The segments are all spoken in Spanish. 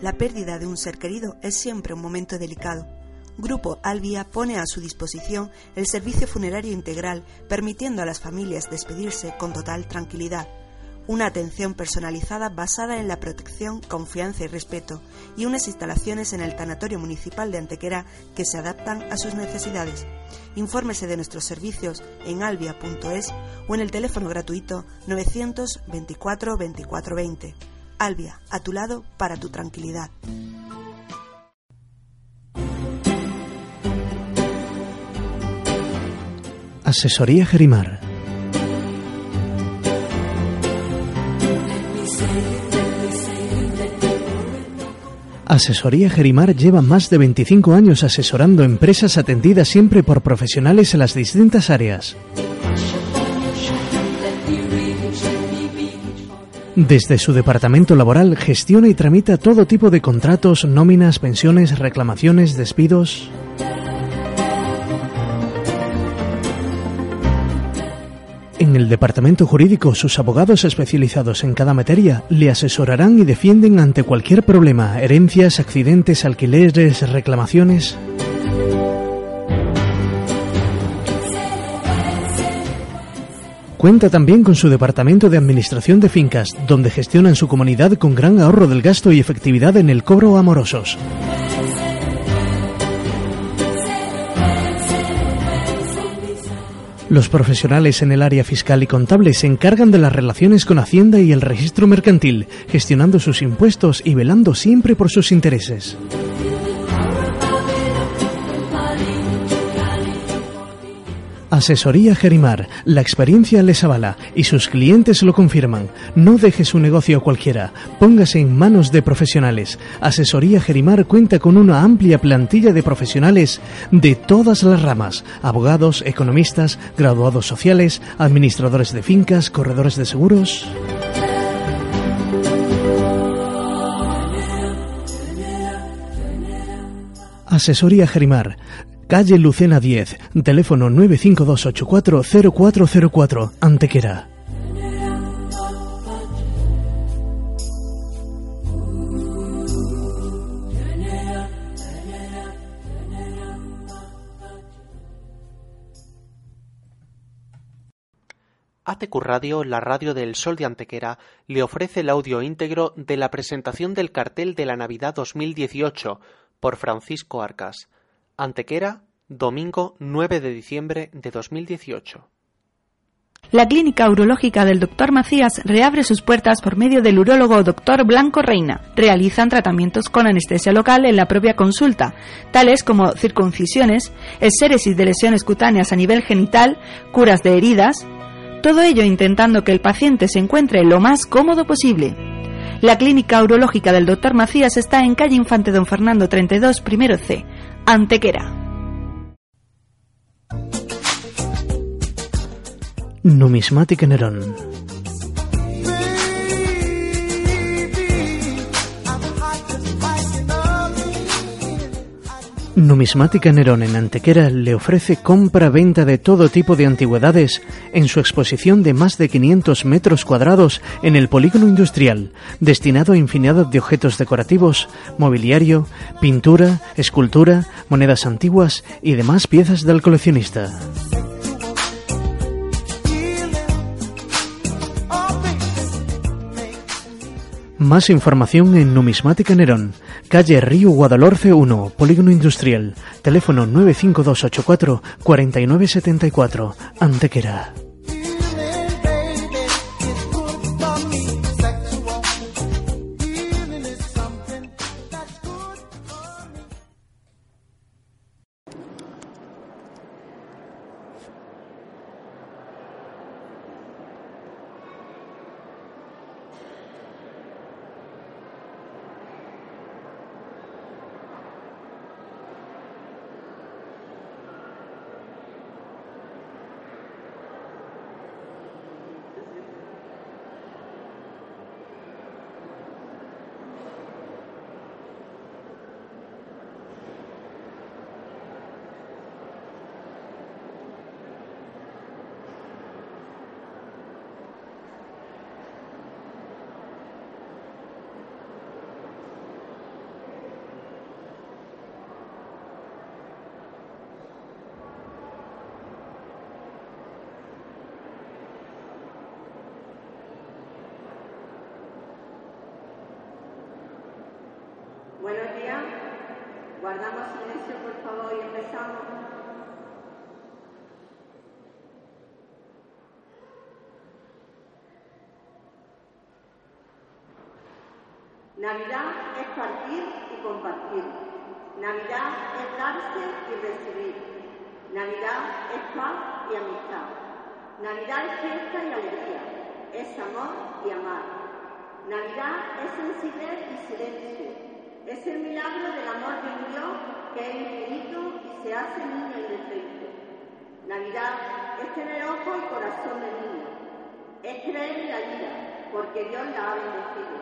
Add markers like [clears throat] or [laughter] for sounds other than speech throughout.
La pérdida de un ser querido es siempre un momento delicado. Grupo Albia pone a su disposición el servicio funerario integral, permitiendo a las familias despedirse con total tranquilidad. Una atención personalizada basada en la protección, confianza y respeto, y unas instalaciones en el Tanatorio Municipal de Antequera que se adaptan a sus necesidades. Infórmese de nuestros servicios en albia.es o en el teléfono gratuito 924 2420. Albia, a tu lado para tu tranquilidad. Asesoría Gerimar. Asesoría Gerimar lleva más de 25 años asesorando empresas atendidas siempre por profesionales en las distintas áreas. Desde su departamento laboral gestiona y tramita todo tipo de contratos, nóminas, pensiones, reclamaciones, despidos. En el departamento jurídico, sus abogados especializados en cada materia le asesorarán y defienden ante cualquier problema, herencias, accidentes, alquileres, reclamaciones. Cuenta también con su departamento de administración de fincas, donde gestionan su comunidad con gran ahorro del gasto y efectividad en el cobro amorosos. Los profesionales en el área fiscal y contable se encargan de las relaciones con Hacienda y el registro mercantil, gestionando sus impuestos y velando siempre por sus intereses. Asesoría Gerimar, la experiencia les avala y sus clientes lo confirman. No deje su negocio cualquiera, póngase en manos de profesionales. Asesoría Gerimar cuenta con una amplia plantilla de profesionales de todas las ramas, abogados, economistas, graduados sociales, administradores de fincas, corredores de seguros. Asesoría Gerimar, Calle Lucena 10, teléfono 952840404, Antequera. ATQ Radio, la radio del Sol de Antequera, le ofrece el audio íntegro de la presentación del cartel de la Navidad 2018 por Francisco Arcas. Antequera, domingo 9 de diciembre de 2018. La clínica urológica del Dr. Macías reabre sus puertas por medio del urólogo Dr. Blanco Reina. Realizan tratamientos con anestesia local en la propia consulta, tales como circuncisiones, exéresis de lesiones cutáneas a nivel genital, curas de heridas, todo ello intentando que el paciente se encuentre lo más cómodo posible. La clínica urológica del Dr. Macías está en calle Infante Don Fernando 32, primero C, Antequera. Numismática Nerón. Numismática Nerón en Antequera le ofrece compra-venta de todo tipo de antigüedades en su exposición de más de 500 metros cuadrados en el polígono industrial, destinado a infinidad de objetos decorativos, mobiliario, pintura, escultura, monedas antiguas y demás piezas del coleccionista. Más información en Numismática Nerón, calle Río Guadalhorce 1, Polígono Industrial, teléfono 95284 4974, Antequera. Se hace niño indefecto. Navidad es tener ojo y corazón de niño. Es creer en la vida, porque Dios la ha bendecido.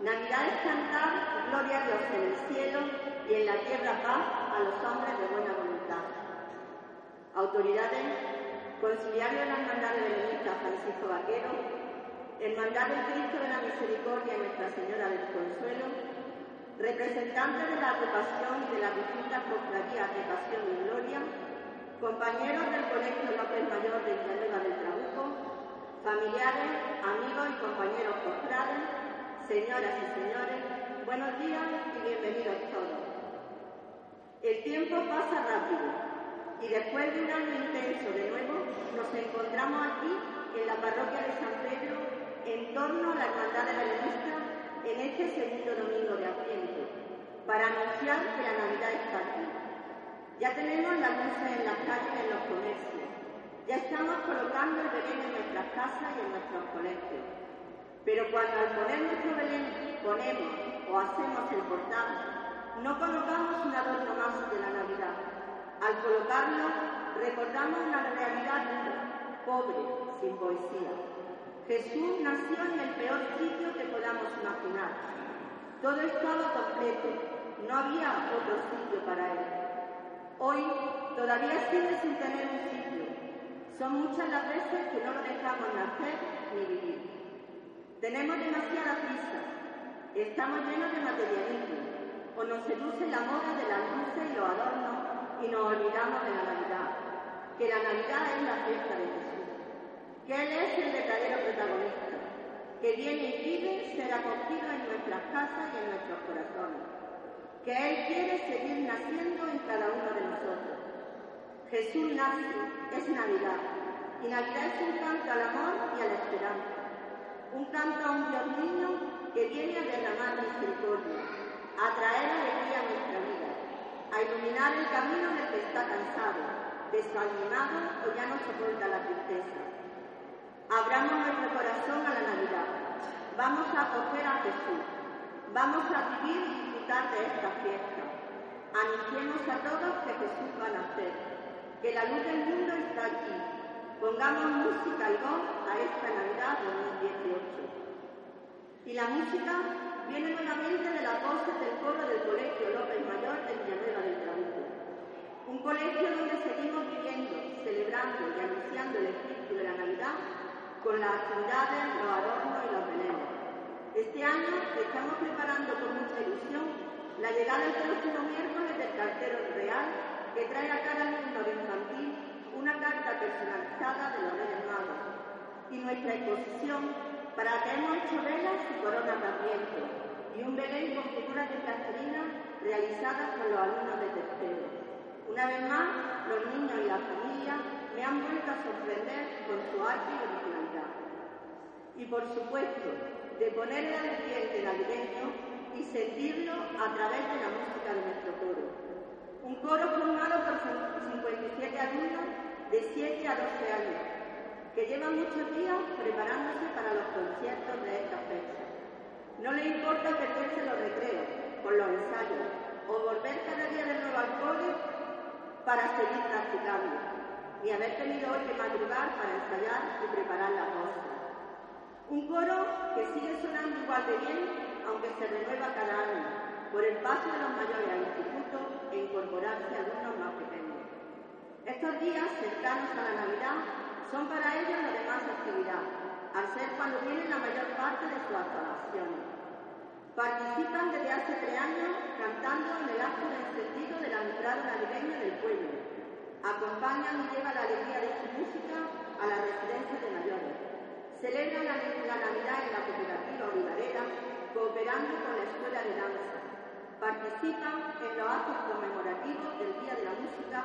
Navidad es cantar gloria a Dios en el cielo y en la tierra paz a los hombres de buena voluntad. Autoridades, conciliario de la Hermandad de Francisco Vaquero, Hermandad del Cristo de la Misericordia y Nuestra Señora del Consuelo, representantes de la agrupación de las distintas cofradías de Pasión y Gloria, compañeros del Colegio López Mayor de Villanueva del Trabuco, familiares, amigos y compañeros cofrades, señoras y señores, buenos días y bienvenidos todos. El tiempo pasa rápido y después de un año intenso de nuevo nos encontramos aquí en la parroquia de San Pedro en torno a la Hermandad de la Revista en este segundo domingo de Adviento para anunciar que la Navidad está aquí. Ya tenemos las luces en las calles y en los comercios. Ya estamos colocando el Belén en nuestras casas y en nuestros colegios. Pero cuando al poner nuestro Belén ponemos o hacemos el portal, no colocamos un adorno más de la Navidad. Al colocarlo, recordamos una realidad pobre, sin poesía. Jesús nació en el peor sitio que podamos imaginar. Todo estaba completo, no había otro sitio para él. Hoy todavía sigue sin tener un sitio. Son muchas las veces que no lo dejamos nacer ni vivir. Tenemos demasiada prisa, estamos llenos de materialismo, o nos seduce la moda de las luces y los adornos y nos olvidamos de la Navidad, que la Navidad es la fiesta de Jesús, que Él es el verdadero protagonista, que viene y pide ser acogido en nuestras casas y en nuestros corazones, que Él quiere seguir naciendo en cada uno de nosotros. Jesús nace, es Navidad, y Navidad es un canto al amor y a la esperanza un canto a un Dios niño que viene a derramar misericordia, a traer alegría a nuestra vida, a iluminar el camino del que está cansado, desanimado o ya no soporta la tristeza. Abramos nuestro corazón a la Navidad. Vamos a acoger a Jesús. Vamos a vivir disfrutar de esta fiesta. Anunciemos a todos que Jesús va a nacer, que la luz del mundo está aquí, Pongamos música y voz a esta Navidad 2018. Y la música viene nuevamente de las voces del coro del Colegio López Mayor de Villanueva del Trabuco. Un colegio donde seguimos viviendo, celebrando y anunciando el espíritu de la Navidad con las actividades, los adornos y los belenes. Este año estamos preparando con mucha ilusión la llegada el próximo miércoles del cartero real que trae a cada alumno de infantil una carta personalizada de los Reyes Magos y nuestra exposición para que hemos hecho velas y coronas de adviento y un Belén con figuras de plastilina realizadas por los alumnos de tercero. Una vez más, los niños y la familia me han vuelto a sorprender con su arte y originalidad. Y por supuesto, de poner el ambiente navideño y sentirlo a través de la música de nuestro coro. Un coro formado por 57 alumnos de 7 a 12 años, que llevan muchos días preparándose para los conciertos de esta fecha. No les importa perderse los recreos, por los ensayos, o volver cada día de nuevo al cole para seguir practicando, ni haber tenido hoy que madrugar para ensayar y preparar la voces. Un coro que sigue sonando igual de bien, aunque se renueva cada año, por el paso de los mayores al instituto e incorporarse a alumnos más pequeños. Estos días cercanos a la Navidad son para ellos la demás actividad, al ser cuando tienen la mayor parte de sus actuaciones. Participan desde hace tres años cantando en el acto de encendido del alumbrado navideño del pueblo. Acompañan y llevan la alegría de su música a la residencia de mayores. Celebran la, la Navidad en la cooperativa Olivarera, cooperando con la Escuela de Danza, Participan en los actos conmemorativos del Día de la Música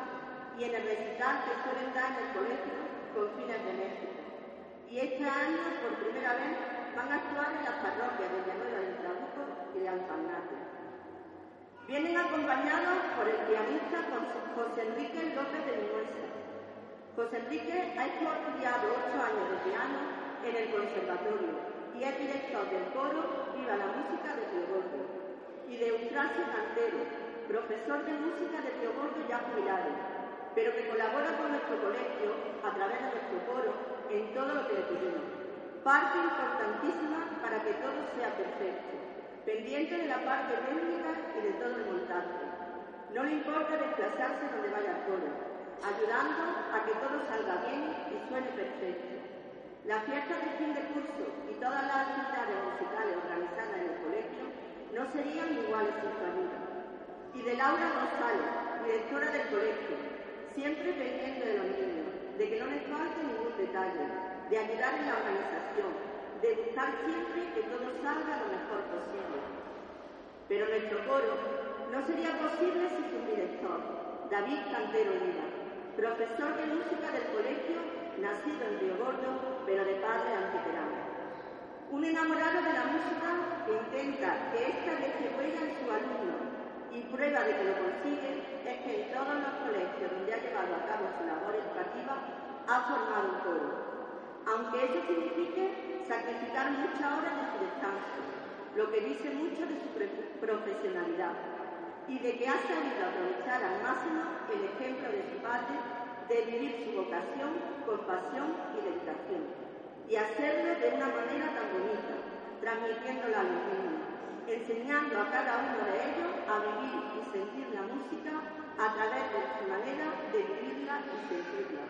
y en el recital que suelen dar en el colegio con fines benéficos. Y este año, por primera vez, van a actuar en las parroquias de Villanueva del Trabuco y de Alfanate. Vienen acompañados por el pianista José Enrique López de Minuesa. José Enrique ha estudiado ocho años de piano en el conservatorio y es director del coro Viva la Música de Teoborgo y de Eustrasio Cantero, profesor de música de Teoborgo ya jubilado, pero que colabora con nuestro colegio a través de nuestro coro en todo lo que le pedimos. Parte importantísima para que todo sea perfecto, pendiente de la parte técnica y de todo el montaje. No le importa desplazarse donde vaya el coro, ayudando a que todo salga bien y suene perfecto. La fiesta de fin de curso y todas las actividades musicales organizadas en el colegio no serían iguales sin su ayuda. Y de Laura González, directora del colegio, siempre pendiente de los niños, de que no les falte ningún detalle, de ayudar en la organización, de buscar siempre que todo salga lo mejor posible. Pero nuestro coro no sería posible sin su director, David Cantero Lira, profesor de música del colegio, nacido en Río Gordo, pero de padre antiquerano. Un enamorado de la música que intenta que esta deje en su alumno y prueba de que lo consigue es que en todos los colegios donde ha llevado a cabo su labor educativa ha formado un coro, aunque eso signifique sacrificar muchas horas de su descanso, lo que dice mucho de su profesionalidad y de que ha sabido aprovechar al máximo el ejemplo de su padre de vivir su vocación con pasión y dedicación y hacerlo de una manera tan bonita, transmitiéndola a los niños enseñando a cada uno de ellos a vivir y sentir la música a través de su manera de vivirla y sentirla.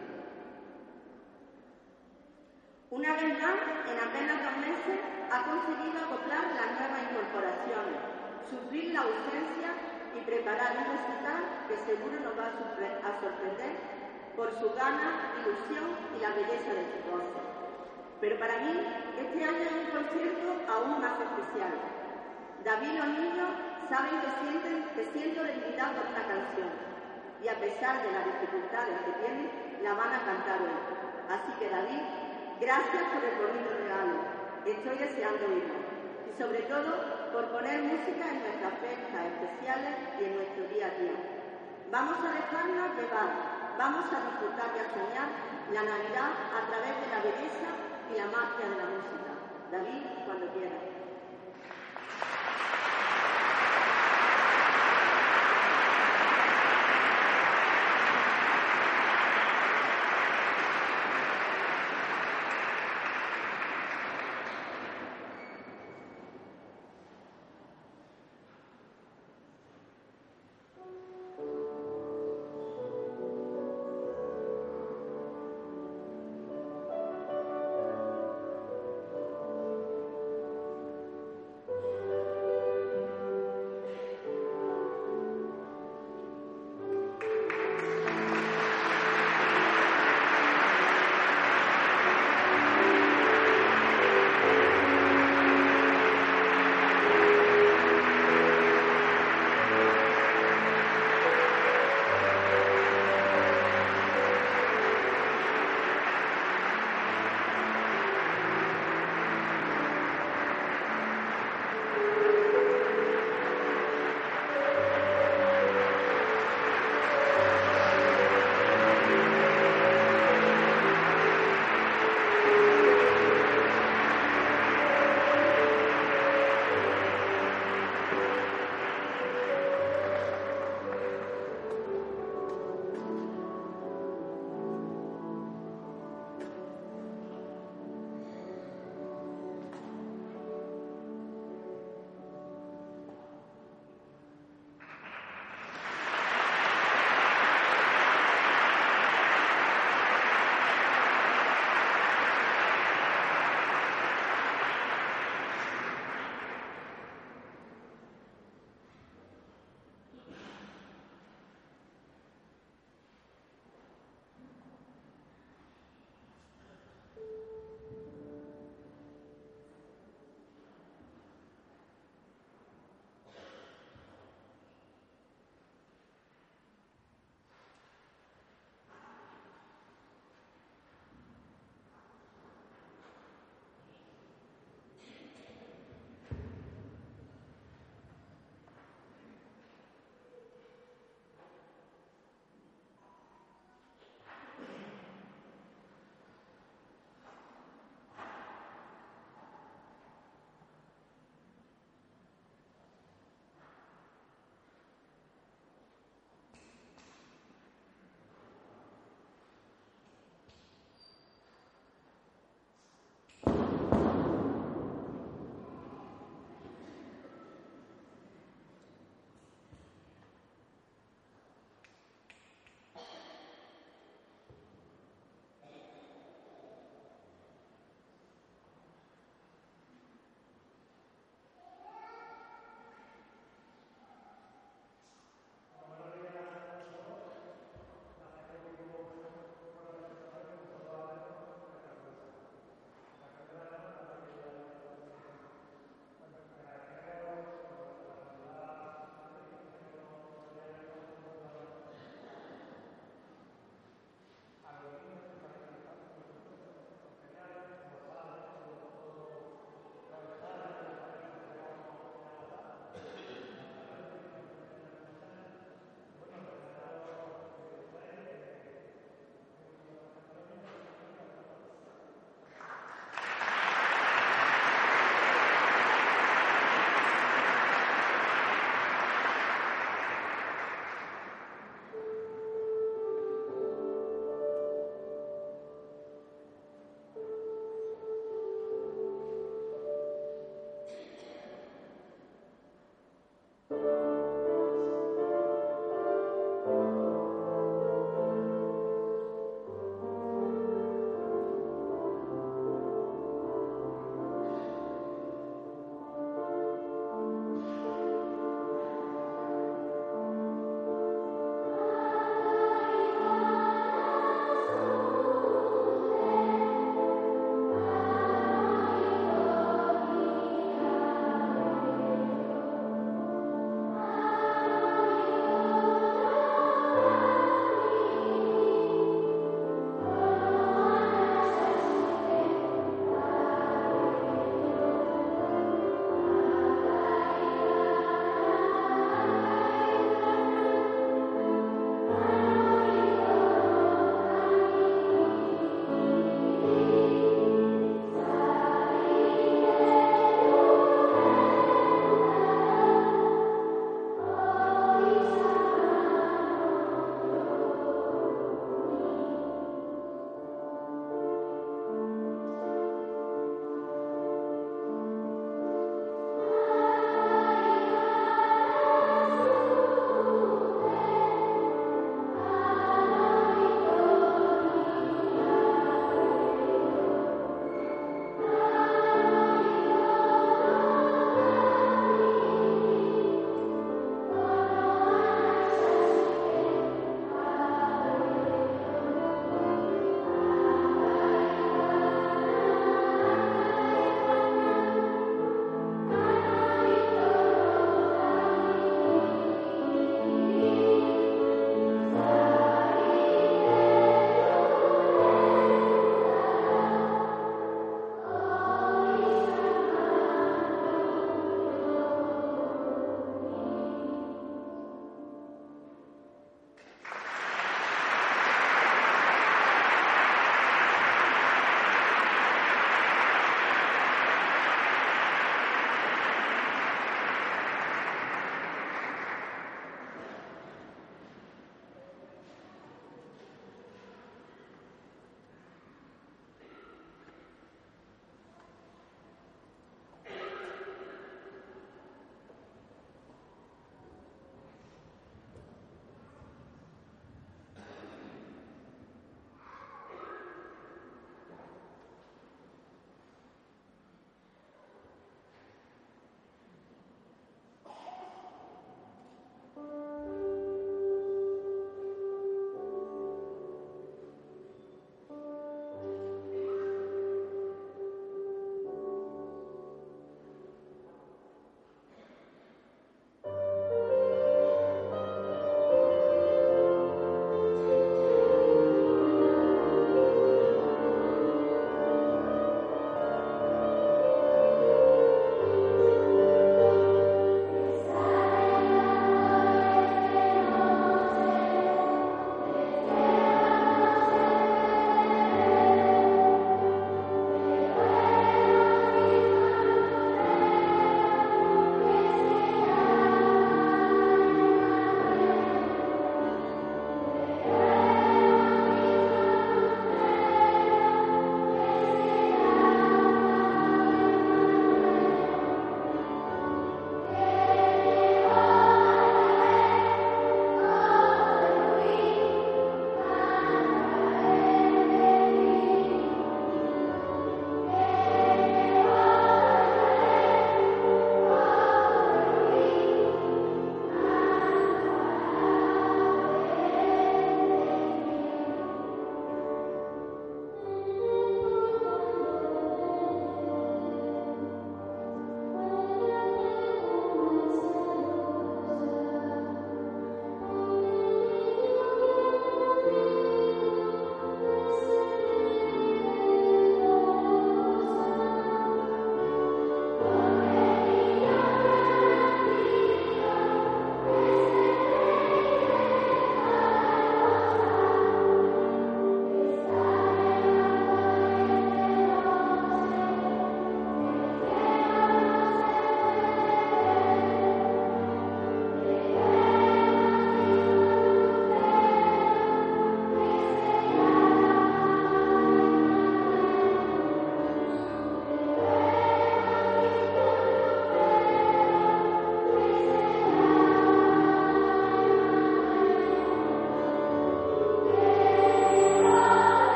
Una vez más, en apenas dos meses, ha conseguido acoplar las nuevas incorporaciones, suplir la ausencia y preparar un recital que seguro nos va a sorprender por su gana, ilusión y la belleza de su voz. Pero para mí, este año es un concierto aún más especial, David y los niños saben que, sienten, que siento debilidad por una canción y a pesar de las dificultades que tienen, la van a cantar hoy. Así que David, gracias por el bonito regalo. Estoy deseando irlo. Y sobre todo por poner música en nuestras fiestas especiales y en nuestro día a día. Vamos a dejarnos llevar, vamos a disfrutar y a soñar la Navidad a través de la belleza y la magia de la música. David, cuando quiera.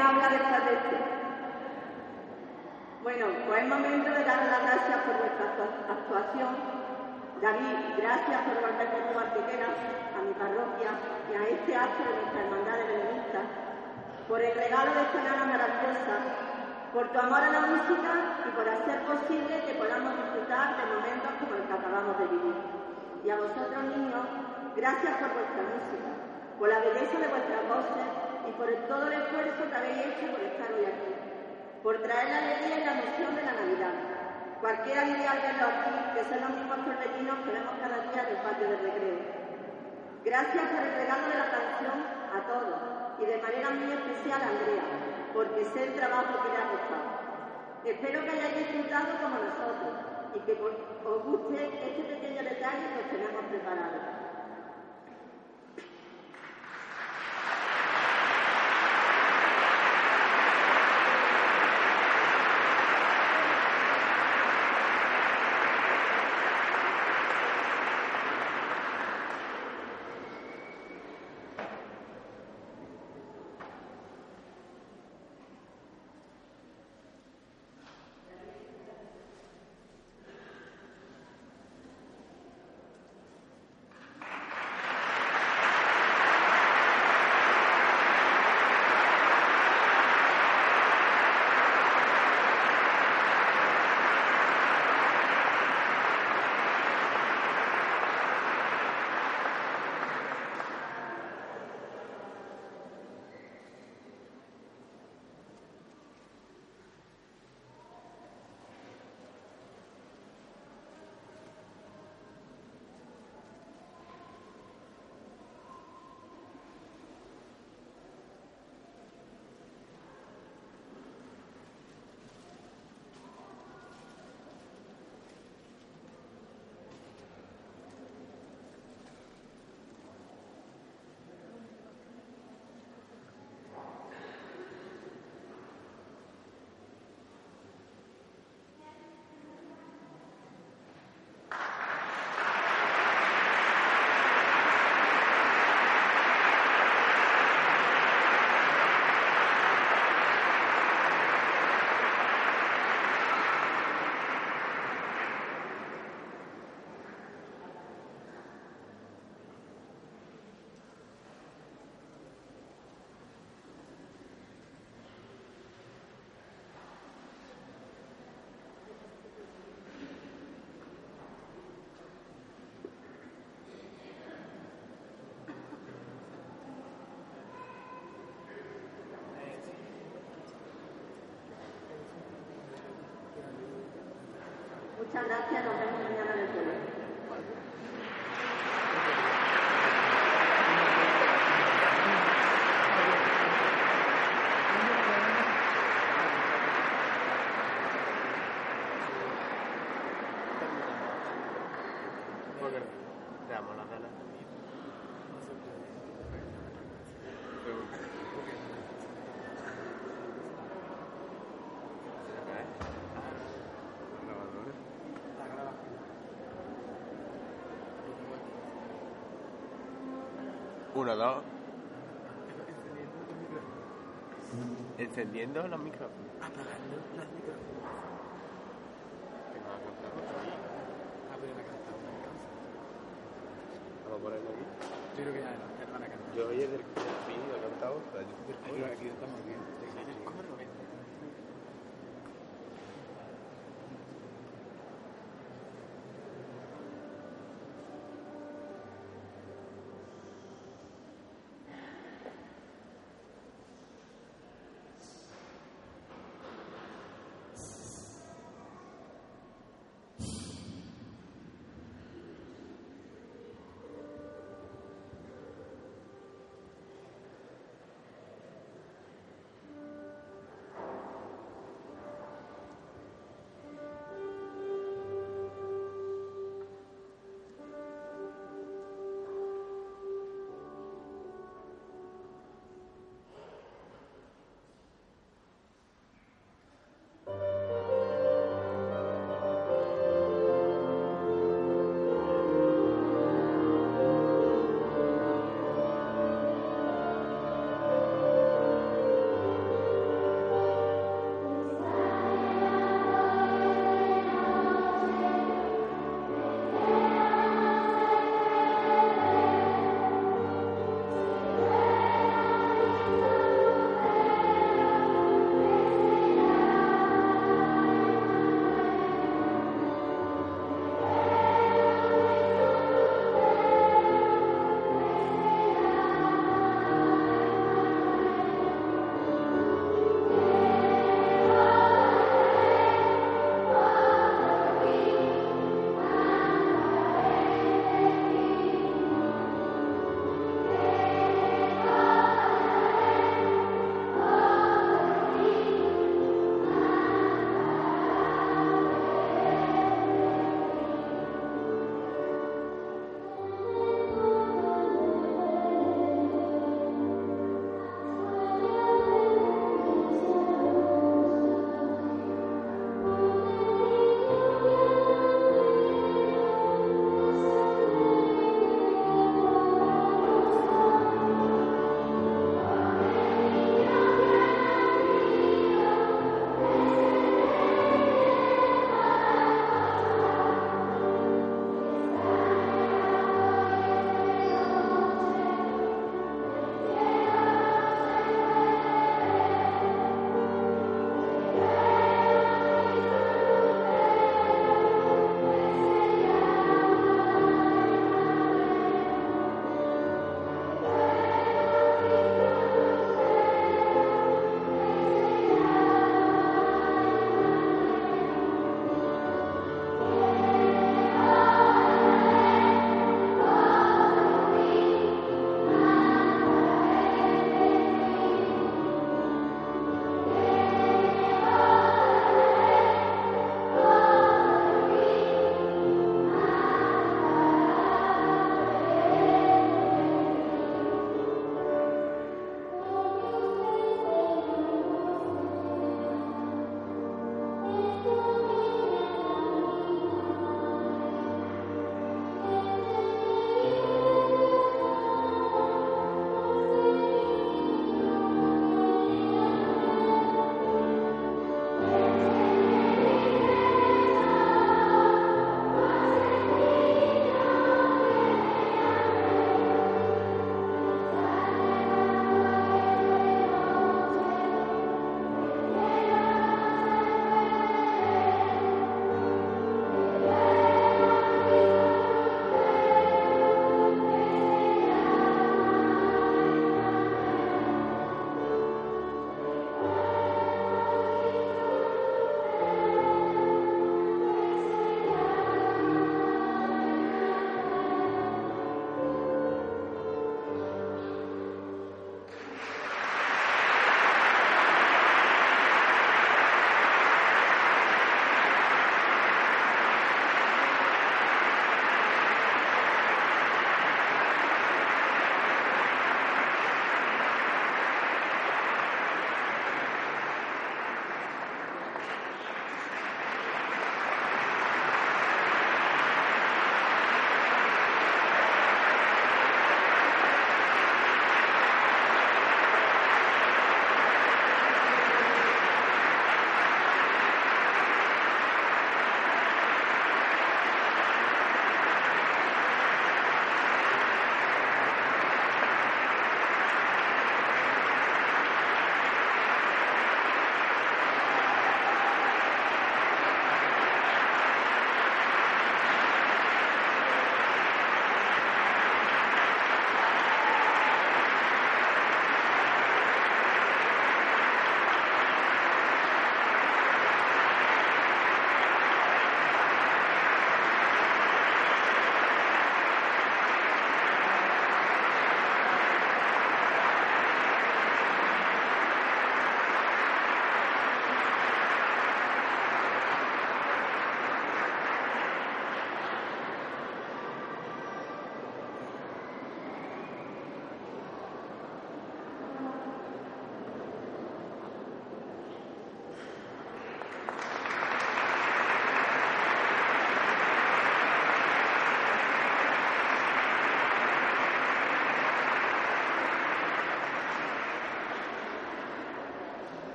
Habla de este. Bueno, pues es momento de dar las gracias por vuestra actuación. David, gracias por volver con tu Antequera a mi parroquia y a este acto de nuestra hermandad de Benedicta, por el regalo de esta nana maravillosa, por tu amor a la música y por hacer posible que podamos disfrutar de momentos como el que acabamos de vivir. Y a vosotros, niños, gracias por vuestra música, por la belleza de vuestras voces y por todo el esfuerzo que habéis hecho por estar hoy aquí, por traer la alegría y la emoción de la Navidad. Cualquiera diría al verlo aquí que son los mismos torbellinos que vemos cada día del patio del recreo. Gracias por el regalo de la canción a todos y de manera muy especial a Andrea, porque sé el trabajo que le ha costado. Espero que hayáis disfrutado como nosotros y que os guste este pequeño detalle que os tenemos preparado. Muchas gracias, nos vemos mañana en el colegio. Uno, dos. Encendiendo los micrófonos. Apagando los micrófonos. Que no ha cantado. Ah, pero me ha cantado una canción. Vamos a ponerlo aquí. Yo creo que ya, ya te van a cantar. Yo oí el del fin, lo he cantado. pero yo- Aquí, aquí estamos bien.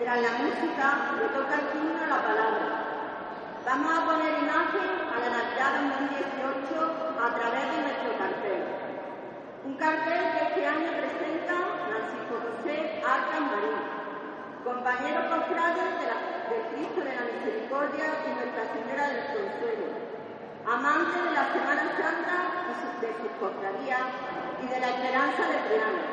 Tras la música, le toca el turno la palabra. Vamos a poner imagen a la Navidad 2018 a través de nuestro cartel. Un cartel que este año presenta Francisco José Arcas Marín, compañero cofrade de Cristo de la Misericordia y Nuestra Señora del Consuelo, amante de la Semana Santa y de sus cofradías y de la esperanza de Triana.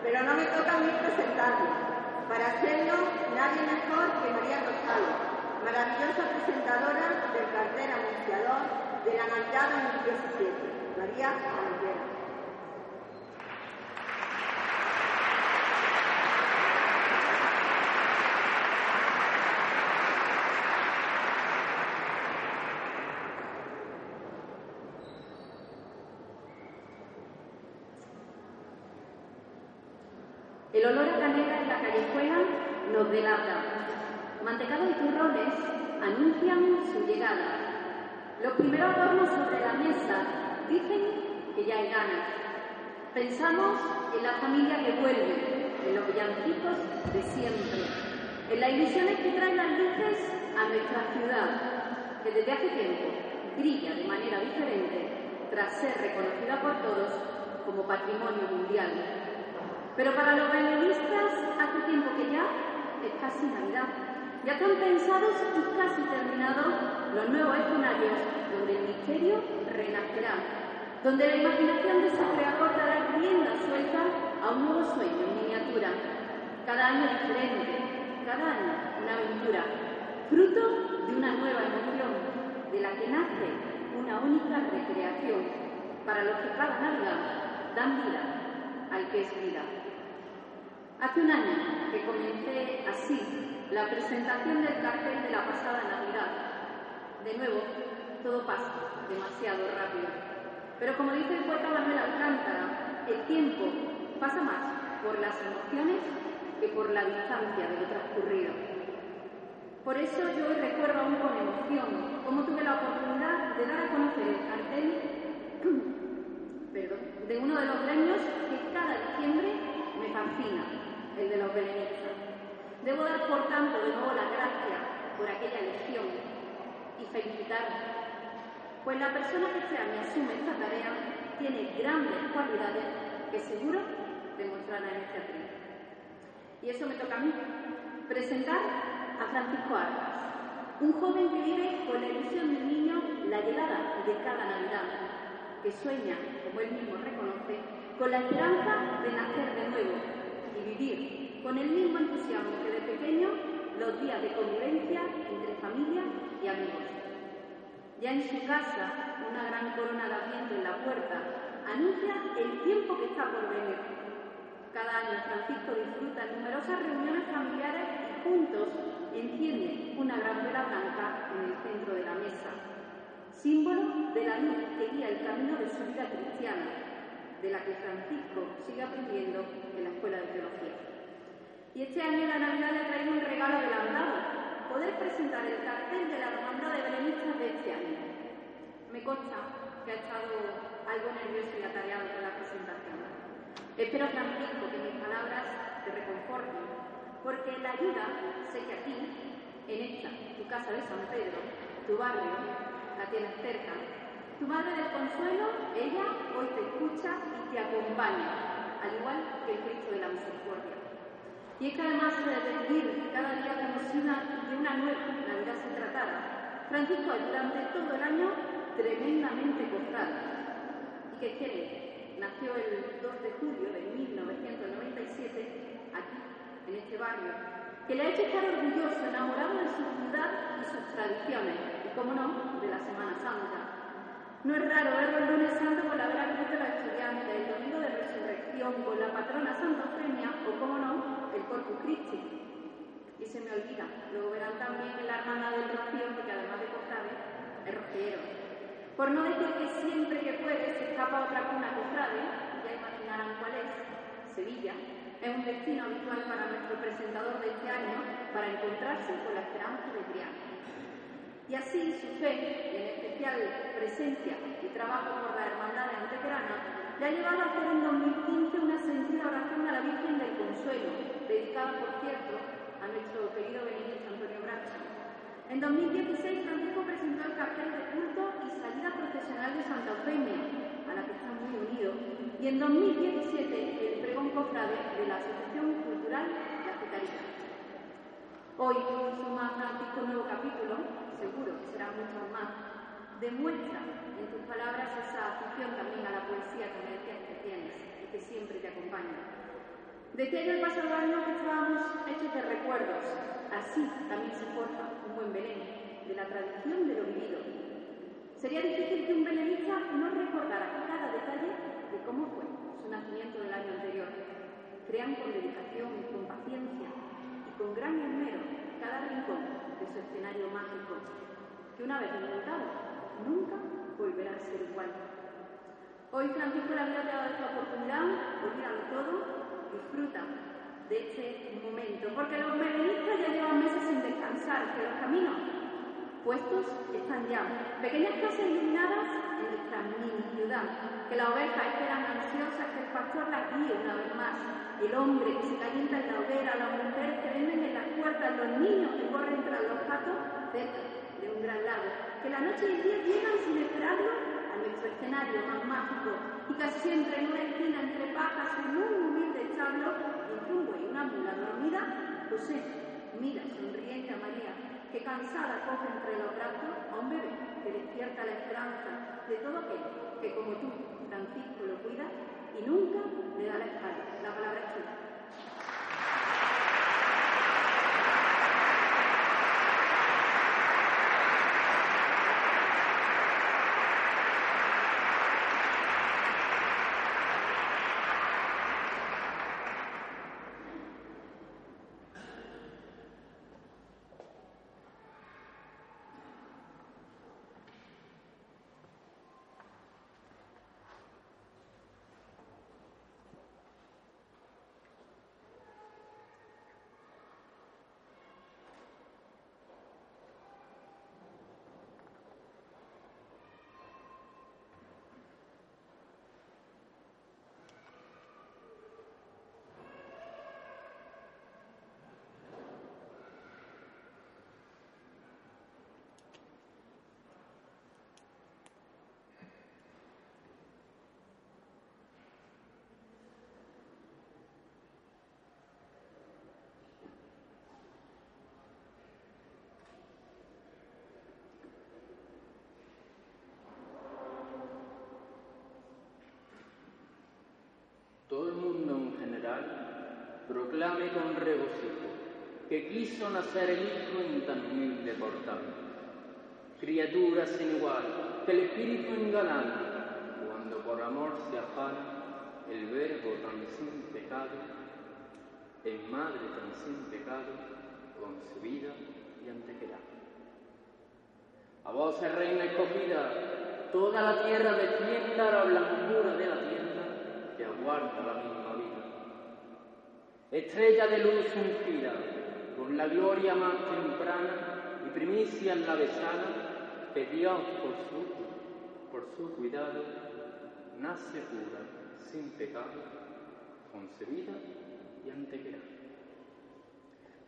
Pero no me toca a mí presentarlo. Para hacerlo, nadie mejor que María Rosales, maravillosa presentadora del cartel anunciador de la Navidad 2017. María Aguilera. El olor a canela en la callejuela nos delata. Mantecados y turrones anuncian su llegada. Los primeros adornos sobre la mesa dicen que ya hay ganas. Pensamos en la familia que vuelve, en los villancicos de siempre, en las ilusiones que traen las luces a nuestra ciudad, que desde hace tiempo brilla de manera diferente tras ser reconocida por todos como patrimonio mundial. Pero para los belenistas hace tiempo que ya es casi Navidad. Ya están pensados y casi terminados los nuevos escenarios donde el misterio renacerá, donde la imaginación de su creador dará rienda suelta a un nuevo sueño en miniatura. Cada año diferente, cada año una aventura, fruto de una nueva emoción, de la que nace una única recreación, para los que cada Navidad dan vida al que es vida. Hace un año que comencé así la presentación del cartel de la pasada Navidad. De nuevo, todo pasa demasiado rápido. Pero como dice el poeta Manuel Alcántara, el tiempo pasa más por las emociones que por la distancia de lo transcurrido. Por eso yo hoy recuerdo aún con emoción cómo tuve la oportunidad de dar a conocer el cartel [clears throat] de uno de los gremios que cada diciembre me fascina, de los belenistas. Debo dar, por tanto, de nuevo las gracias por aquella elección y felicitar, pues la persona que este año asume esta tarea tiene grandes cualidades que seguro demostrará en este atril. Y eso me toca a mí, presentar a Francisco Armas, un joven que vive con la ilusión de un niño la llegada de cada Navidad, que sueña, como él mismo reconoce, con la esperanza de nacer de nuevo y vivir con el mismo entusiasmo que de pequeño los días de convivencia entre familia y amigos. Ya en su casa, una gran corona de adviento en la puerta anuncia el tiempo que está por venir. Cada año Francisco disfruta numerosas reuniones familiares y juntos enciende una gran vela blanca en el centro de la mesa, símbolo de la luz que guía el camino de su vida cristiana, de la que Francisco sigue aprendiendo en la Escuela de Teología. Y este año la Navidad le trae un regalo adelantado, poder presentar el cartel de la Hermandad de Belenistas de este año. Me consta que ha estado algo nervioso y atareado con la presentación. Espero, Francisco, que mis palabras te reconforten, porque la ayuda sé que aquí, en esta, tu casa de San Pedro, tu barrio, la tienes cerca. Tu madre del consuelo, ella hoy te escucha y te acompaña, al igual que el Cristo de la Misericordia. Y es que además de vivir cada día como si una, de una nueva Navidad se tratara, Francisco es durante todo el año tremendamente costado. ¿Y qué quiere? Nació el 2 de julio de 1997, aquí, en este barrio, que le ha hecho estar orgulloso, enamorado de su ciudad y sus tradiciones, y como no, de la Semana Santa. No es raro verlo el lunes santo con la vera cruz de los estudiantes, el domingo de resurrección con la patrona Santa Eufemia o, como no, el Corpus Christi. Y se me olvida, luego verán también en la hermana del Rocío, porque además de cofrade, es rociero. Por no decir que siempre que puede se escapa otra cuna cofrade, ya imaginarán cuál es, Sevilla, es un destino habitual para nuestro presentador de este año para encontrarse con la esperanza de Triana. Y así su fe, y en especial presencia y trabajo por la hermandad de Antequerana, le ha llevado a hacer en 2015 una sentida oración a la Virgen del Consuelo, dedicada, por cierto, a nuestro querido Benedicto Antonio Bracho. En 2016 Francisco presentó el cartel de culto y salida profesional de Santa Eufemia, a la que está muy unido, y en 2017 el pregón cofrade de la Asociación Cultural La. Hoy suma Francisco un nuevo capítulo, seguro que será mucho más, demuestra en tus palabras esa afición también a la poesía que me decías que tienes y que siempre te acompaña. Decía yo el pasado año que estábamos hechos de recuerdos, así también se forja un buen Belén, de la tradición de lo vivido. Sería difícil que un belenista no recordara cada detalle de cómo fue su nacimiento del año anterior. Crean con dedicación, con paciencia y con gran esmero cada rincón de su escenario mágico, que una vez inventado, nunca volverá a ser igual. Hoy Francisco la vida te ha dado esta oportunidad, olvídalo todo, disfruta de este momento, porque los melenistas ya llevan meses sin descansar, que los caminos puestos están ya. Pequeñas casas iluminadas en nuestra mini ciudad, que las ovejas esperan ansiosas que el pastor las guíe una vez más, el hombre que se calienta en la hoguera, las mujeres que venden en las puertas, los niños que corren tras los gatos cerca de un gran lago, que la noche y el día llegan sin esperarlo a nuestro escenario más mágico. Y casi siempre en una esquina entre pajas en un humilde establo entre un buey y una mula dormida, José mira sonriente a María, que cansada coge entre los brazos a un bebé que despierta la esperanza de todo aquel que como tú, Francisco, lo cuida y nunca le da la espalda. La palabra es tuya. todo el mundo en general proclame con regocijo que quiso nacer el Hijo en tan humilde portal. Criatura sin igual, que el Espíritu engalana, cuando por amor se afana, el Verbo tan sin pecado, en madre tan sin pecado, concebida y antequerada. A vos, reina escogida, toda la tierra defienda la blancura de la tienda que aguarda la vida. Estrella de luz ungida, con la gloria más temprana y primicia en la besana, que Dios por su, por su cuidado nace pura, sin pecado, concebida y antequerada.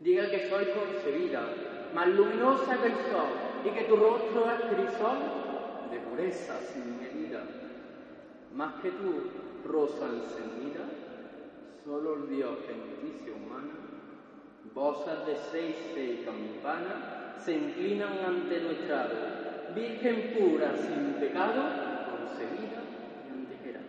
Diga que soy concebida, más luminosa que el sol, y que tu rostro es crisol de pureza sin medida. Más que tú, rosa encendida, solo el Dios geneticia humana, voces de seis y campana se inclinan ante nuestra ave, Virgen pura, sin pecado, concebida y antequerada.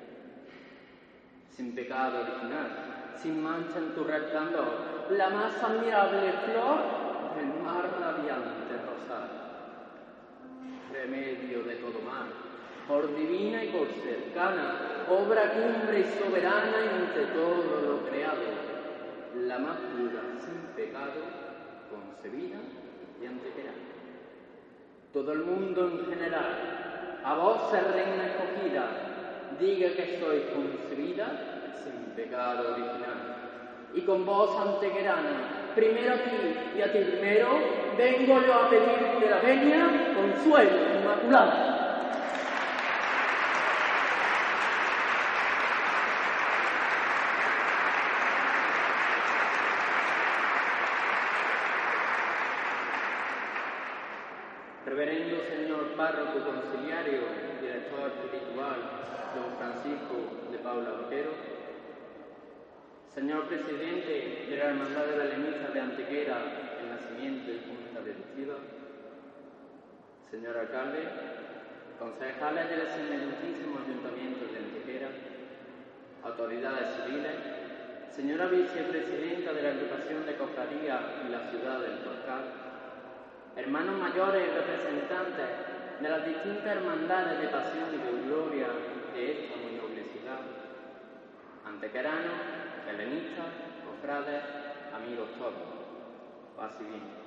Sin pecado original, sin mancha en tu resplandor, la más admirable flor del mar radiante rosado. Remedio de todo mal, por divina y por cercana, obra cumbre y soberana entre todo lo creado, la más pura, sin pecado, concebida y antequerada. Todo el mundo en general, a vos, reina escogida, diga que sois concebida sin pecado original. Y con vos, antequerana, primero a ti y a ti primero, vengo yo a pedirte la venia, consuelo inmaculado. señor párroco conciliario, director espiritual, don Francisco de Paula Otero, señor presidente de la Hermandad de Belenistas de Antequera, el nacimiento y Junta Directiva, señor alcalde, concejales del excelentísimo Ayuntamiento de Antequera, autoridades civiles, señora vicepresidenta de la Agrupación de Cofradía y la Ciudad del Portal, hermanos mayores y representantes de las distintas hermandades de pasión y de gloria de esta muy noble ciudad, antequeranos, helenistas, cofrades, amigos todos, paz y bien.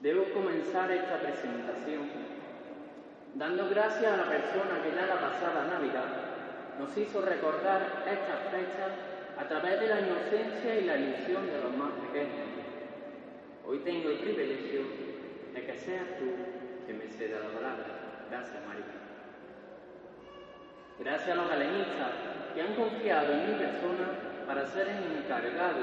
Debo comenzar esta presentación dando gracias a la persona que ya la pasada Navidad nos hizo recordar estas fechas a través de la inocencia y la ilusión de los más pequeños. Hoy tengo el privilegio de que seas tú que me ceda la palabra. Gracias, María. Gracias a los galenistas que han confiado en mi persona para ser el encargado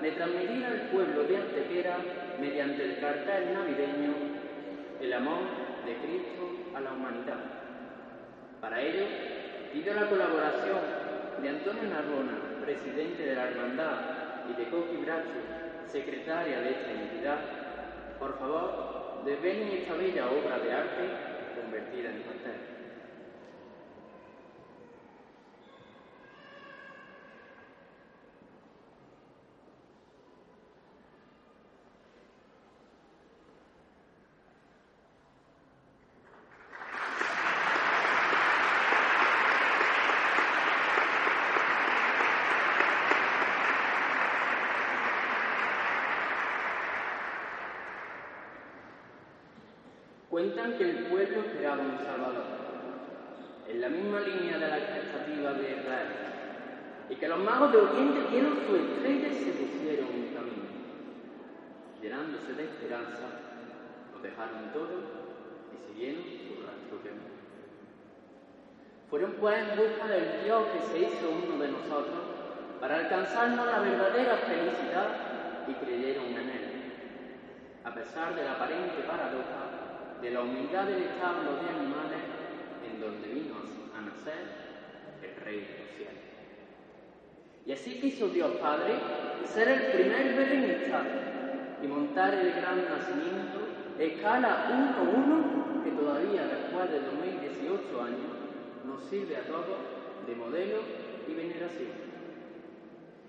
de transmitir al pueblo de Antequera, mediante el cartel navideño, el amor de Cristo a la humanidad. Para ello, pido la colaboración de Antonio Narbona, presidente de la Hermandad, y de Coqui Bracho, secretaria de esta entidad. Por favor, desvelen esta bella obra de arte convertida en Cuentan que el pueblo esperaba un Salvador, en la misma línea de la expectativa de Israel, y que los magos de Oriente dieron su estrella y se pusieron en camino. Llenándose de esperanza, lo dejaron todo y siguieron su rastro quemado. Fueron pues en busca del Dios que se hizo uno de nosotros para alcanzarnos la verdadera felicidad y creyeron en Él. A pesar de la aparente paradoja, de la humildad del establo de animales en donde vino a nacer el Rey de los cielos. Y así quiso Dios Padre ser el primer belenista y montar el gran nacimiento escala 1-1 que todavía después de 2018 años nos sirve a todos de modelo y veneración.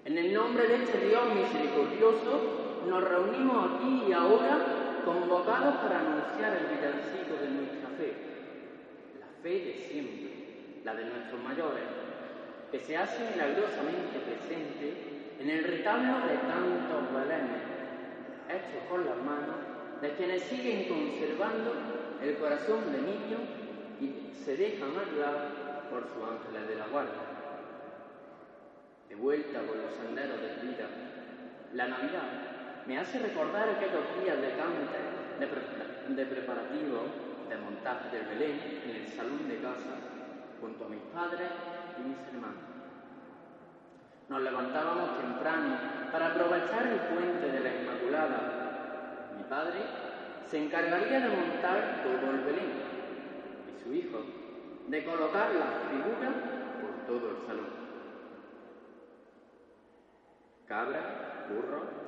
En el nombre de este Dios misericordioso nos reunimos aquí y ahora convocados para anunciar el villancico de nuestra fe, la fe de siempre, la de nuestros mayores, que se hace milagrosamente presente en el retablo de tantos belenes, hechos con las manos de quienes siguen conservando el corazón de niño y se dejan ayudar por sus ángeles de la guardia. De vuelta por los senderos de vida, la Navidad me hace recordar aquellos días de cante, de, de preparativo, de montaje del Belén en el salón de casa, junto a mis padres y mis hermanos. Nos levantábamos temprano para aprovechar el puente de la Inmaculada. Mi padre se encargaría de montar todo el Belén y su hijo de colocar las figuras por todo el salón. Cabra, burro,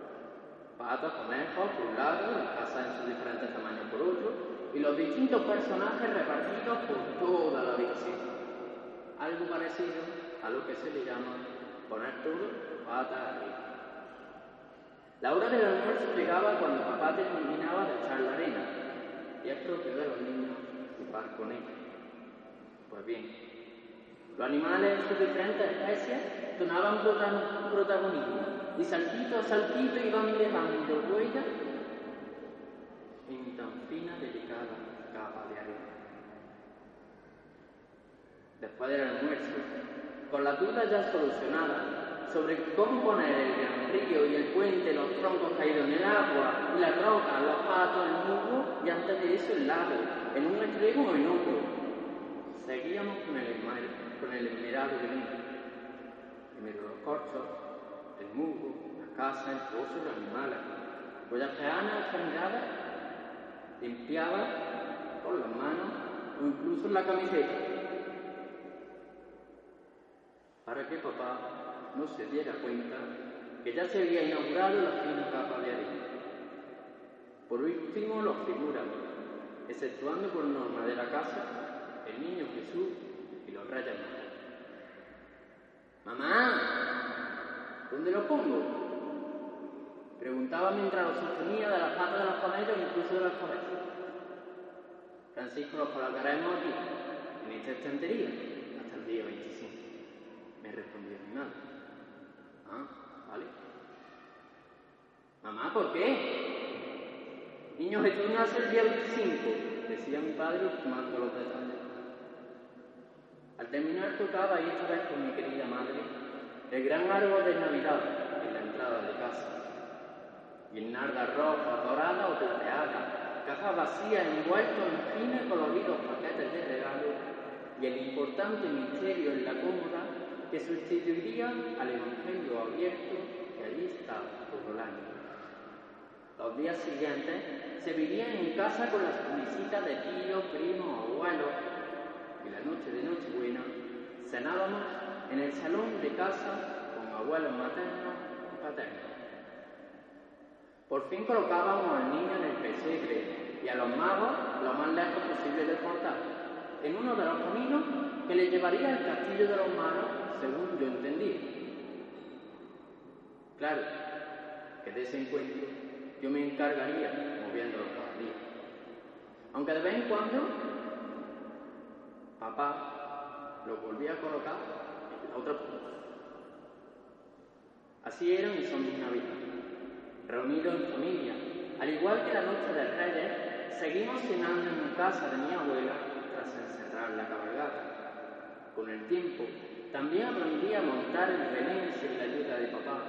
patos, conejos por un lado, las casas en sus diferentes tamaños por otro, y los distintos personajes repartidos por toda la habitación. Algo parecido a lo que se le llama poner todo patas arriba. La hora del almuerzo llegaba cuando papá terminaba de echar la arena, y es propio de los niños jugar con ella. Pues bien, los animales en sus diferentes especies tomaban protagonismo y saltito a saltito iban dejando huella en tan fina, delicada capa de arena. Después del almuerzo, con la duda ya solucionada sobre cómo poner el gran río y el puente, los troncos caídos en el agua, y las rocas, los patos, el musgo, y antes de eso el lago, en un extremo o en otro, seguíamos con el, con el esmerado de vino. Primero los corchos, el musgo, la casa, el pozo, los animales. cuyas peanas sangradas limpiaba con las manos o incluso la camiseta, para que papá no se diera cuenta que ya se había inaugurado la fina capa de harina. Por último, los figuran, exceptuando por norma de la casa, el niño Jesús y los magos. ¡Mamá! ¿Dónde lo pongo? Preguntaba mientras lo sostenía de las patas de las palmeras o incluso de las cabezas. Francisco, los colocaremos aquí, en esta estantería, hasta el día 25. Me respondió mi madre. Ah, vale. Mamá, ¿por qué? Niño Jesús nace el día 25, decía mi padre ultimando los detalles. Al terminar tocaba, y esta vez con mi querida madre, el gran árbol de Navidad en la entrada de casa. Guirnaldas rojas, doradas o plateadas, cajas vacías envueltos en finos coloridos paquetes de regalo y el importante misterio en la cómoda que sustituiría al Evangelio abierto que allí está todo el año. Los días siguientes se vivían en casa con las visitas de tíos, primos, abuelos y la noche de Nochebuena cenábamos en el salón de casa con abuelos maternos y paternos. Por fin colocábamos al niño en el pesebre y a los magos lo más lejos posible del portal, en uno de los caminos que le llevaría al castillo de los magos, según yo entendí. Claro, que de ese encuentro yo me encargaría moviéndolo cada día. Aunque de vez en cuando papá lo volvía a colocar otra. Así eran y son mis navidades reunidos en familia. Al igual que la noche del Reyes, seguimos cenando en casa de mi abuela tras encerrar la cabalgata. Con el tiempo, también aprendí a montar el Belén sin la ayuda de papá,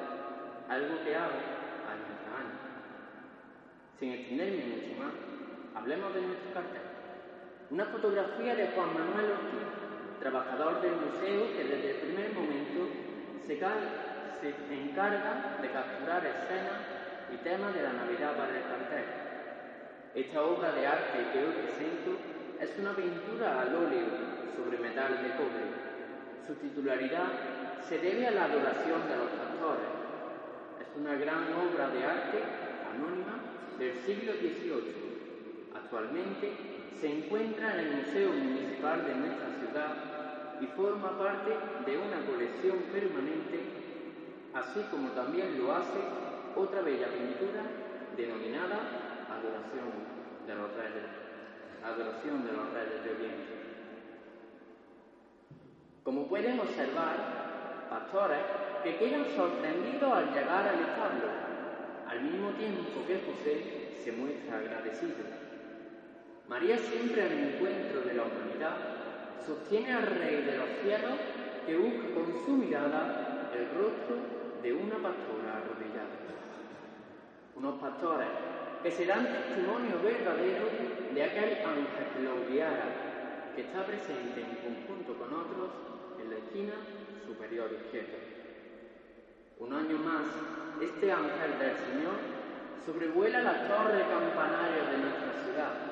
algo que hago año tras año. Sin extenderme mucho más, hablemos de nuestro cartel. Una fotografía de Juan Manuel Ortiz, trabajador del museo que desde el primer momento se, se encarga de capturar escenas y temas de la Navidad para el cartel. Esta obra de arte que hoy presento es una pintura al óleo sobre metal de cobre. Su titularidad se debe a la adoración de los pastores. Es una gran obra de arte anónima del siglo XVIII. Actualmente se encuentra en el Museo Municipal de nuestra ciudad y forma parte de una colección permanente, así como también lo hace otra bella pintura denominada Adoración de los Reyes, Adoración de los Reyes de Oriente. Como pueden observar, pastores que quedan sorprendidos al llegar al establo, al mismo tiempo que José se muestra agradecido. María siempre al encuentro de la humanidad sostiene al Rey de los cielos que busca con su mirada el rostro de una pastora arrodillada unos pastores que serán testimonio verdadero de aquel ángel que lo que está presente en conjunto con otros en la esquina superior izquierda. Un año más, este ángel del Señor sobrevuela la torre campanario de nuestra ciudad,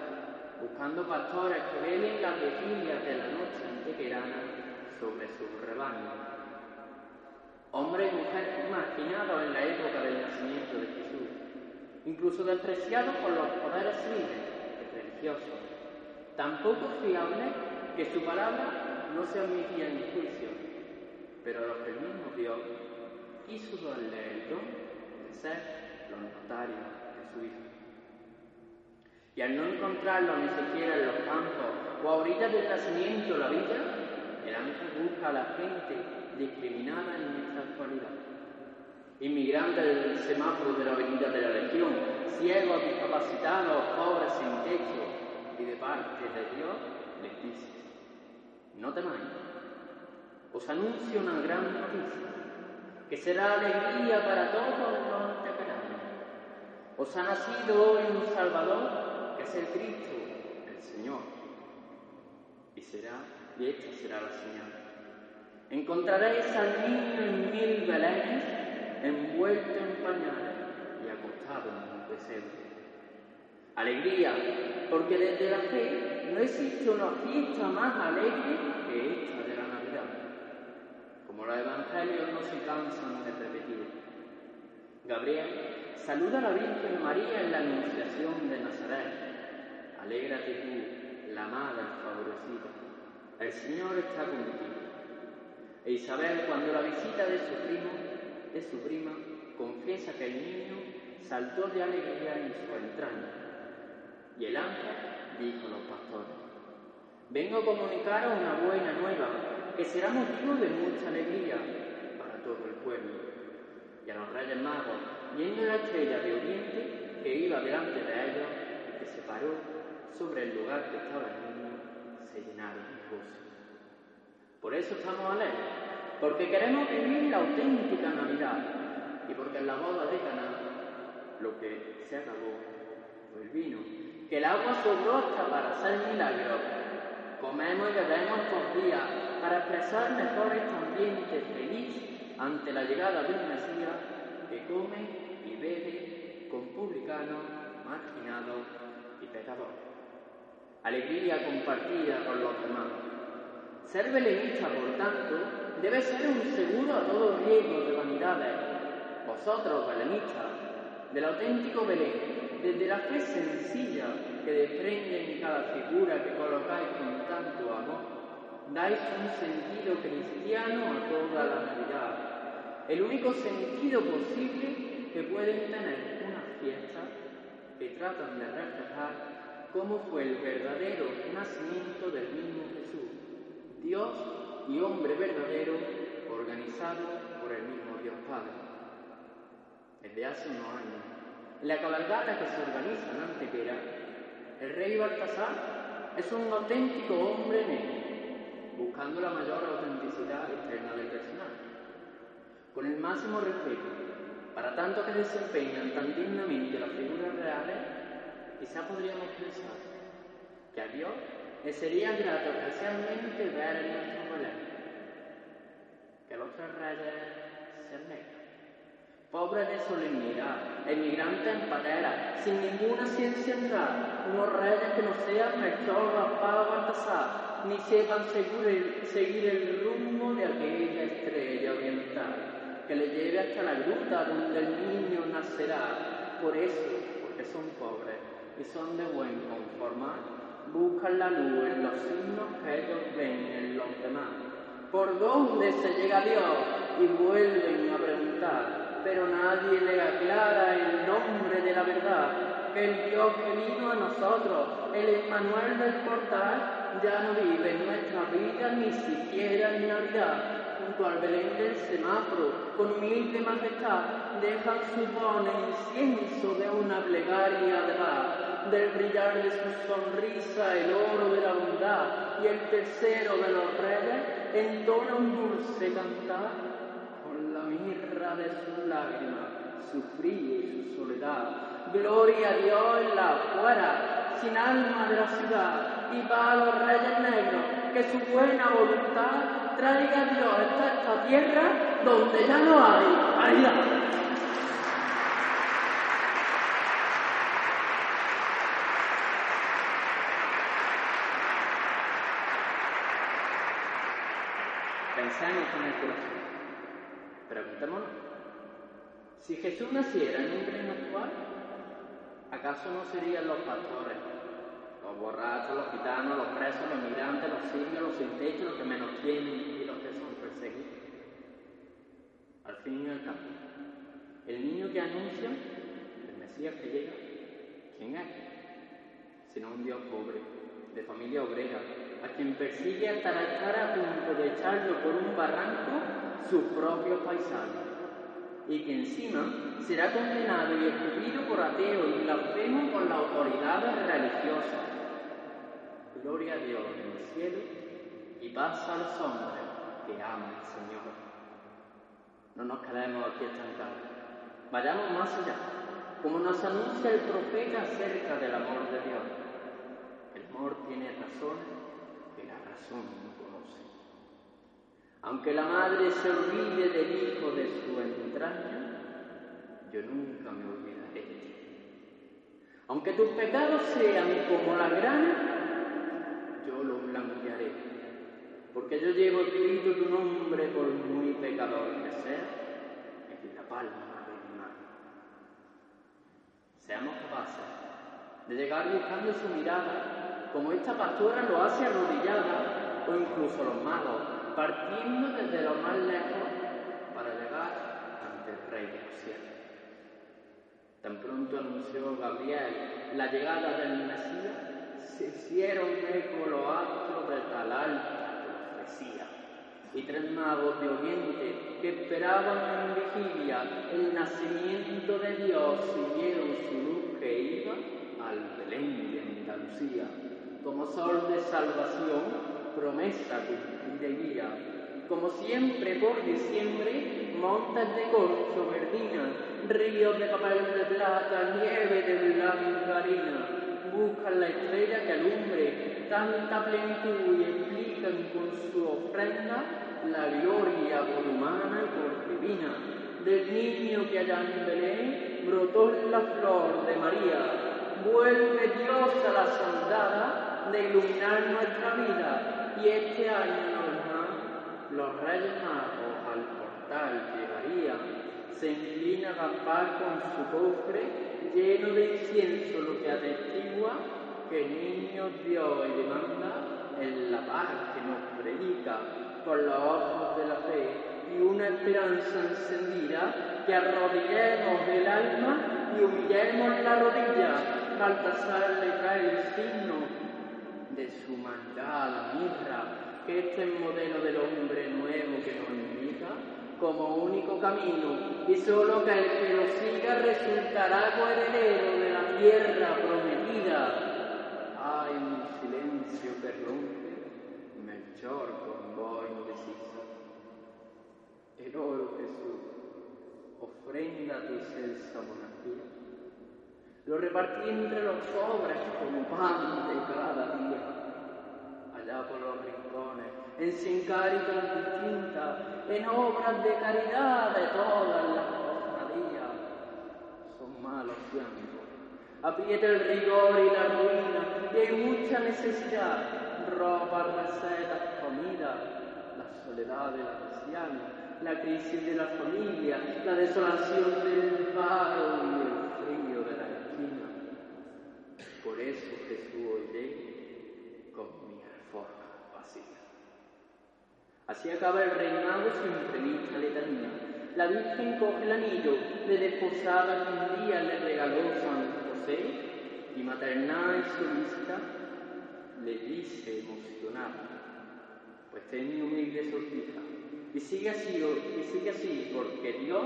buscando pastores que velen las vigilias de la noche antequerana sobre su rebaño. Hombres y mujeres marginados en la época del nacimiento de Jesús, incluso despreciados por los poderes civiles y religiosos, tan poco fiables que su palabra no se admitía en juicio, pero los que el mismo Dios quiso darle el don de ser los notarios de su Hijo. Y al no encontrarlo ni siquiera en los campos o a orillas del nacimiento la villa, el ángel busca a la gente discriminada en nuestra actualidad. Inmigrantes del semáforo de la Avenida de la Legión, ciegos, discapacitados, pobres sin techo, y de parte de Dios les dice, no temáis, os anuncio una gran noticia, que será alegría para todos los anteperanos. Os ha nacido hoy un Salvador, es el Cristo, el Señor, y será, y esta será la señal. Encontraréis al niño en mil belenes, envuelto en pañales y acostado en un pesebre. Alegría, porque desde la fe no existe una fiesta más alegre que esta de la Navidad, como los evangelios no se cansan de repetir. Gabriel saluda a la Virgen María en la Anunciación de Nazaret. Alégrate tú, la madre favorecida. El Señor está contigo. E Isabel, cuando la visita de su primo, de su prima, confiesa que el niño saltó de alegría en su entraña. Y el ángel dijo a los pastores, vengo a comunicaros una buena nueva, que será motivo de mucha alegría para todo el pueblo. Y a los reyes magos, viendo la estrella de oriente que iba delante de ellos que se paró sobre el lugar que estaba el niño, se llenaron de gozo. Por eso estamos alegres, porque queremos vivir la auténtica Navidad y porque en la boda de Caná lo que se acabó fue el vino, que el agua sobró hasta para hacer milagros. Comemos y bebemos por días para expresar mejor este ambiente feliz ante la llegada de un Mesías que come y bebe con publicanos, marginados y pecadores. Alegría compartida con los demás. Ser belenista, por tanto, debe ser un seguro a todo riesgo de vanidades. Vosotros, belenistas, del auténtico Belén, desde la fe sencilla que desprende en cada figura que colocáis con tanto amor, dais un sentido cristiano a toda la Navidad, el único sentido posible que pueden tener unas fiestas que tratan de reflejar cómo fue el verdadero nacimiento del mismo Jesús, Dios y hombre verdadero, organizado por el mismo Dios Padre. Desde hace unos años, en la cabalgata que se organiza en Antequera, el rey Baltasar es un auténtico hombre negro, buscando la mayor autenticidad externa del personaje. Con el máximo respeto para tanto que desempeñan tan dignamente las figuras reales, quizá podríamos pensar que a Dios le sería grato especialmente ver en nuestro Belén que los tres reyes sean negros pobres de solemnidad, emigrantes en patera, sin ninguna ciencia entrar, unos reyes que no sean Melchor, Gaspar o Baltasar, ni sepan seguir seguir el rumbo de aquella estrella oriental, que le lleve hasta la gruta donde el niño nacerá. Por eso, porque son pobres y son de buen conformar, buscan la luz en los signos que ellos ven en los demás. ¿Por dónde se llega Dios? Y vuelven a preguntar, pero nadie le aclara el nombre de la verdad, el Dios que vino a nosotros, el Emmanuel del portal, ya no vive en nuestra vida ni siquiera en Navidad. Junto al Belén del semáforo, con humilde majestad, dejan su don incienso de una plegaria de del brillar de su sonrisa el oro de la bondad, y el tercero de los reyes entona un dulce cantar con la mirra de sus lágrimas, su frío y su soledad. Gloria a Dios en la afuera, sin alma de la ciudad, y para los reyes negros, que su buena voluntad traiga Dios esta tierra donde ya no hay caridad. Con el corazón. Preguntémonos, si Jesús naciera en un reino actual, ¿acaso no serían los pastores, los borrachos, los gitanos, los presos, los migrantes, los sirios, los sin techo, los que menos tienen y los que son perseguidos? Al fin y al cabo, el niño que anuncia, el Mesías que llega, ¿quién es? Sino un Dios pobre, de familia obrera, a quien persigue hasta estar a punto de echarlo por un barranco sus propios paisanos, y que encima será condenado y escupido por ateo y blasfemo por las autoridades religiosas. Gloria a Dios en el cielo y paz a los hombres que aman al Señor. No nos quedemos aquí estancados, vayamos más allá, como nos anuncia el profeta acerca del amor de Dios. Amor tiene razones que la razón no conoce. Aunque la madre se olvide del hijo de su entraña, yo nunca me olvidaré de ti. Aunque tus pecados sean como la grana, yo los blanquearé. Porque yo llevo escrito tu nombre por muy pecador que sea, en la palma de mi mano. Seamos capaces de llegar buscando su mirada, como esta pastora lo hace arrodillada, o incluso los magos, partiendo desde lo más lejos para llegar ante el Rey de los. Tan pronto anunció Gabriel la llegada del Mesías, se hicieron eco los astros de tal alta profecía. Y tres magos de Oriente que esperaban en vigilia el nacimiento de Dios siguieron su luz que iba al Belén de Andalucía. Como sol de salvación, promesa y guía. Como siempre por diciembre, montes de corcho verdina, ríos de papel de plata, nieve de blanca harina, buscan la estrella que alumbre tanta plenitud y explican con su ofrenda la gloria por humana y por divina del niño que allá en Belén brotó la flor de María. Vuelve Dios a la soldada de iluminar nuestra vida y este año normal los reyes magos al portal llegarían. Se inclina Gaspar con su cofre lleno de incienso, lo que atestigua que niño Dios y demanda en la paz que nos predica con los ojos de la fe y una esperanza encendida que arrodillemos el alma y humillemos la rodilla. Baltasar le trae el signo maldad, la mirra, este es modelo del hombre nuevo que nos invita como único camino, y solo que el que lo siga resultará coheredero de la tierra prometida. Ay, mi silencio que rompe, Melchor con voz indecisa. El oro Jesús, ofrenda tu excelsa monarquía. Lo repartí entre los pobres como pan de cada día. Allá por los rincones, en sin cáritas distintas, en obras de caridad de todas las cofradías. Son malos tiempos. Aprieta el rigor y la ruina, y hay mucha necesidad. Ropa, recetas, comida, la soledad del anciano, la crisis de la familia, la desolación del paro y el frío de la esquina. Por eso Jesús hoy llega con mi reforma vacía. Así acaba el reinado su imprevista letanía. La Virgen coge el anillo de desposada que un día le regaló San José y maternal y solista le dice emocionada, pues ten mi humilde sortija y sigue así, y sigue así, porque Dios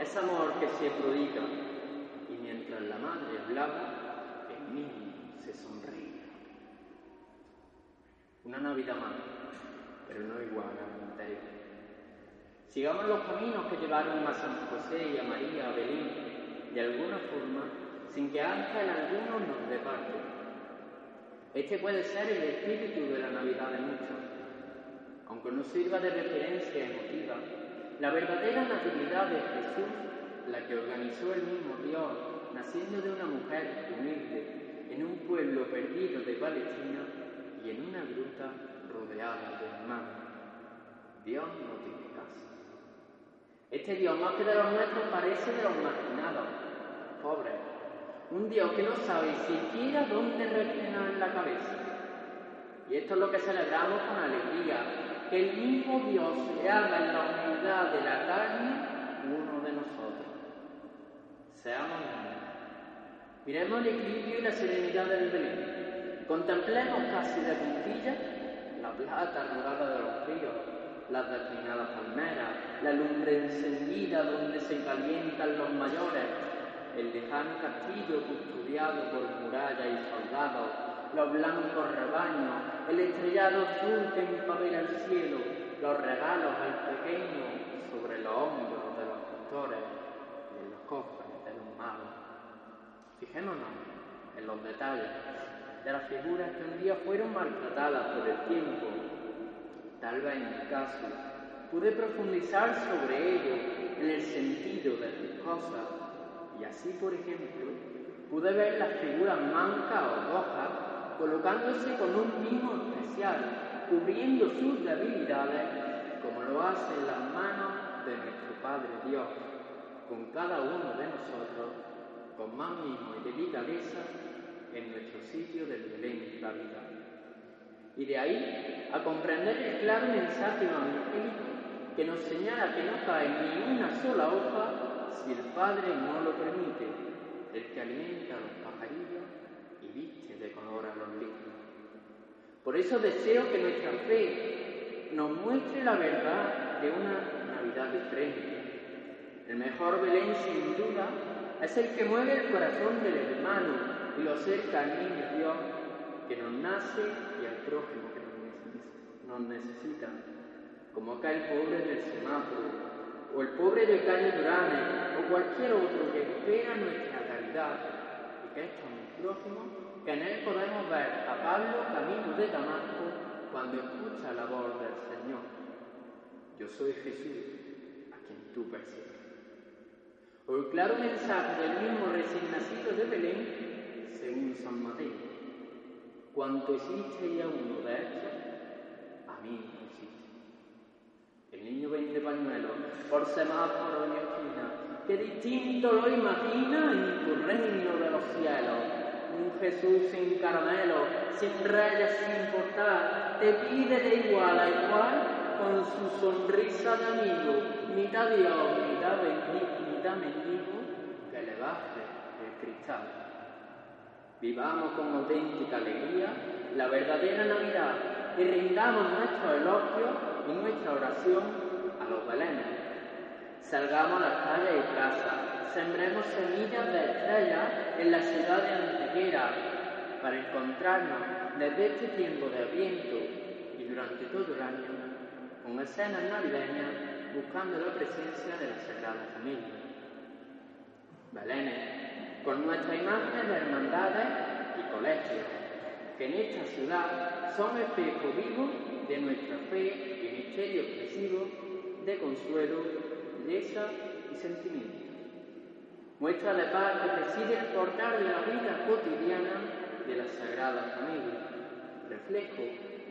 es amor que se prodiga y mientras la madre hablaba, el niño se sonreía. Una Navidad más, pero no igual a la anterior. Sigamos los caminos que llevaron a San José y a María a Belén, de alguna forma, sin que ángel alguno nos departe. Este puede ser el espíritu de la Navidad de muchos. Aunque no sirva de referencia emotiva, la verdadera natividad de Jesús, la que organizó el mismo Dios, naciendo de una mujer humilde, en un pueblo perdido de Palestina y en una gruta rodeada de hermanos. Dios no tiene casa. Este Dios, más que de los nuestros, parece de los marginados, pobres. Un Dios que no sabe siquiera dónde reclinar la cabeza. Y esto es lo que celebramos con alegría, que el mismo Dios se haga en la humildad de la carne uno de nosotros. Seamos humildes. Miremos el equilibrio y la serenidad del Belén. Contemplemos casi de puntillas la plata arrugada de los ríos, las declinadas palmeras, la lumbre encendida donde se calientan los mayores, el lejano castillo custodiado por murallas y soldados, los blancos rebaños, el estrellado azul que empavera el cielo, los regalos al pequeño sobre los hombros de los pastores y en los cofres de los magos. Fijémonos en los detalles de las figuras que un día fueron maltratadas por el tiempo. Tal vez en mi caso pude profundizar sobre ello en el sentido de sus cosas y así, por ejemplo, pude ver las figuras mancas o rojas colocándose con un mimo especial, cubriendo sus debilidades, como lo hacen las manos de nuestro Padre Dios, con cada uno de nosotros, con más mimo y delicadeza, en nuestro sitio del Belén la vida. Y de ahí a comprender el claro mensaje evangélico que nos señala que no cae ni una sola hoja si el Padre no lo permite, el que alimenta a los pajarillos y viste de color a los líquidos. Por eso deseo que nuestra fe nos muestre la verdad de una Navidad diferente. El mejor Belén, sin duda, es el que mueve el corazón del hermano lo acerca al niño Dios que nos nace y al prójimo que nos necesita, como aquel pobre del semáforo, o el pobre de calle Durane, o cualquier otro que espera nuestra caridad y que es tan prójimo que en él podemos ver a Pablo camino de Damasco cuando escucha la voz del Señor. Yo soy Jesús, a quien tú persigues. O el claro mensaje del mismo recién nacido de Belén, según San Mateo. Cuanto existe ya uno de estos, a mí no existe. El niño vende pañuelo por semáforo en esquina, que distinto lo imagina en tu reino de los cielos. Un Jesús sin caramelo, sin reyes, sin portal, te pide de igual a igual con su sonrisa de amigo, mitad Dios, mitad mendigo, mitad mendigo, que le baje el cristal. Vivamos con auténtica alegría la verdadera Navidad y rindamos nuestro elogio y nuestra oración a los belenes. Salgamos a las calles y casas, sembremos semillas de estrellas en la ciudad de Antequera para encontrarnos desde este tiempo de Adviento y durante todo el año con escenas navideñas buscando la presencia de la Sagrada Familia. Belénes, con nuestras imágenes de hermandades y colegios, que en esta ciudad son espejo vivo de nuestra fe y misterio expresivo de consuelo, belleza y sentimiento. Muestra de paz que preside el portal de la vida cotidiana de la Sagrada Familia, reflejo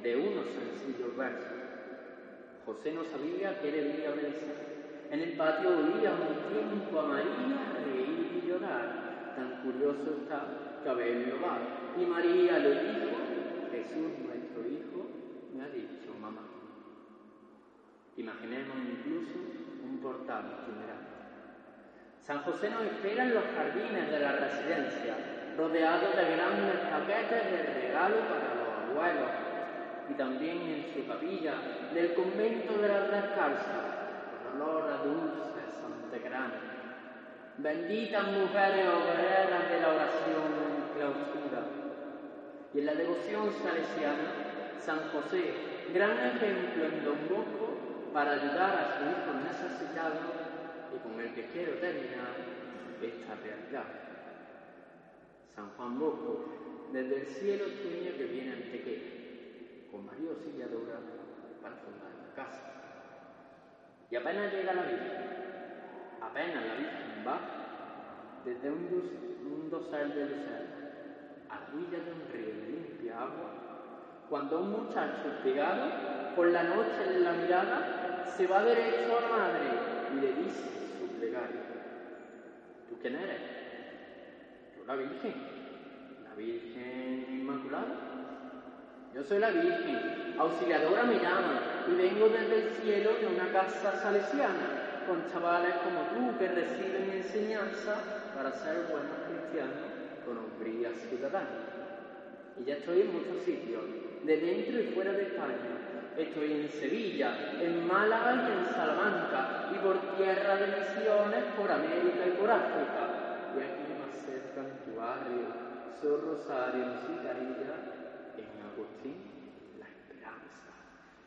de unos sencillos versos. José no sabía que era el día de misa. En el patio oía un tiempo a María reír y llorar. Tan curioso está haberlo va. Y María le dijo, Jesús nuestro Hijo me ha dicho mamá. Imaginemos incluso un portal itinerante. San José nos espera en los jardines de la residencia, rodeado de grandes paquetes de regalo para los abuelos, y también en su capilla del convento de las Descalzas, con olor a dulces santegranes. Benditas mujeres obreras de la oración en clausura. Y en la devoción salesiana, San José, gran ejemplo en Don Bosco para ayudar a su hijo necesitado y con el que quiero terminar esta realidad. San Juan Bosco, desde el cielo sueña que viene Antequera con María Auxiliadora para fundar la casa. Y apenas llega la Virgen, apenas la Virgen va desde un, dos, un dosel de lucero a la orilla de un río de limpia agua, cuando un muchacho pegado por la noche en la mirada se va derecho a la madre y le dice su plegaria. ¿Tú quién eres? Yo la Virgen, la Virgen Inmaculada. Yo soy la Virgen, auxiliadora me llama y vengo desde el cielo de una casa salesiana con chavales como tú que reciben enseñanza para ser buenos cristianos con hombría ciudadana. Y ya estoy en muchos sitios, de dentro y fuera de España. Estoy en Sevilla, en Málaga y en Salamanca, y por tierra de misiones, por América y por África. Y aquí más cerca en tu barrio, Sor Rosario, en Citarilla, en Agustín.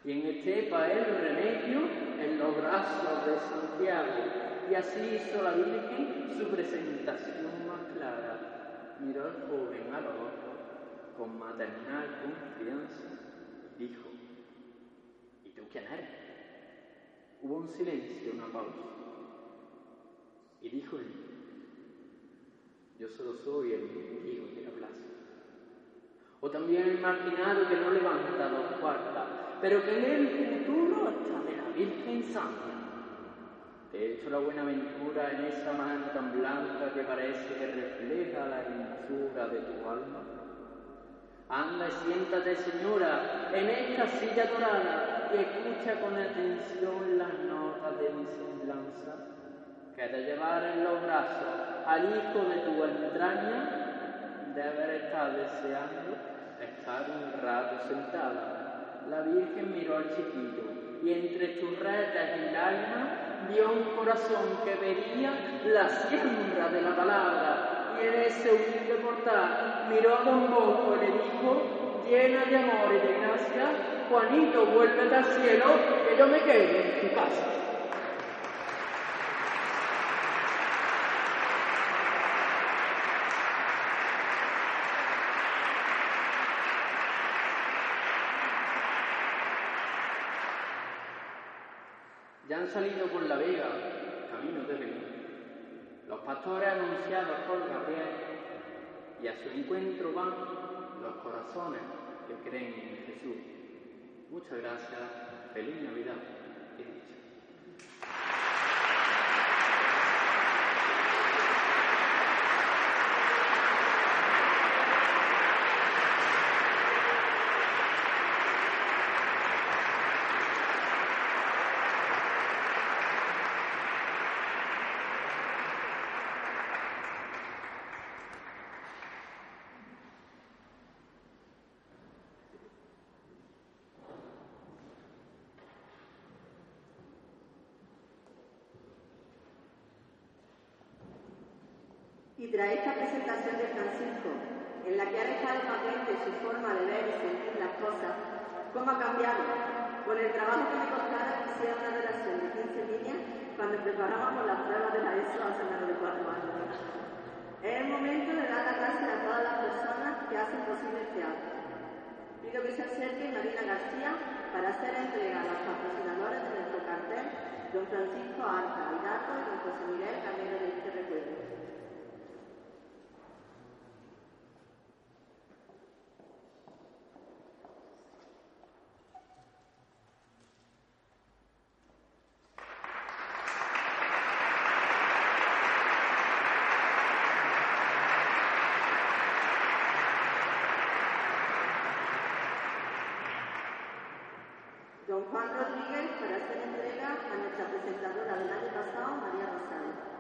Y en Estepa el remedio en los brazos de Santiago. Y así hizo la Virgen su presentación más clara. Miró al joven a los ojos con maternal confianza dijo, ¿y tú quién eres? Hubo un silencio, una pausa. Y dijo él, Yo solo soy el hijo de la plaza. O también el marginado que no levanta dos cuartas, pero que lee el futuro hasta de la Virgen Santa. Te echo la buena ventura en esa mano tan blanca que parece que refleja la hermosura de tu alma. Anda y siéntate, señora, en esta silla dorada y escucha con atención las notas de mi semblanza, que de llevar en los brazos al hijo de tu entraña, de haber estado deseando estar un rato sentada. La Virgen miró al chiquillo y entre churretas y lágrimas vio un corazón que veía la siembra de la palabra y en ese humilde portal miró a Don Bosco y le dijo, llena de amor y de gracia, Juanito, vuélvete al cielo, que yo me quedo en tu casa. Ya salido por la vega, camino de Belén. Los pastores anunciados por Gabriel y a su encuentro van los corazones que creen en Jesús. Muchas gracias, feliz Navidad. y dicha. Y tras esta presentación de Francisco, en la que ha dejado patente su forma de ver y sentir las cosas, ¿cómo ha cambiado? Con el trabajo que me costara que hiciera una relación de 15 líneas cuando preparábamos las pruebas de la ESO hace menos de cuatro años. Es el momento de dar las gracias a todas las personas que hacen posible este acto. Pido que se acerque Marina García para hacer entrega a los patrocinadores de nuestro cartel, don Francisco Arca Hidato y don José Miguel Camino de este recuerdo. Don Juan Rodríguez para hacer entrega a nuestra presentadora del año pasado, María Rosario.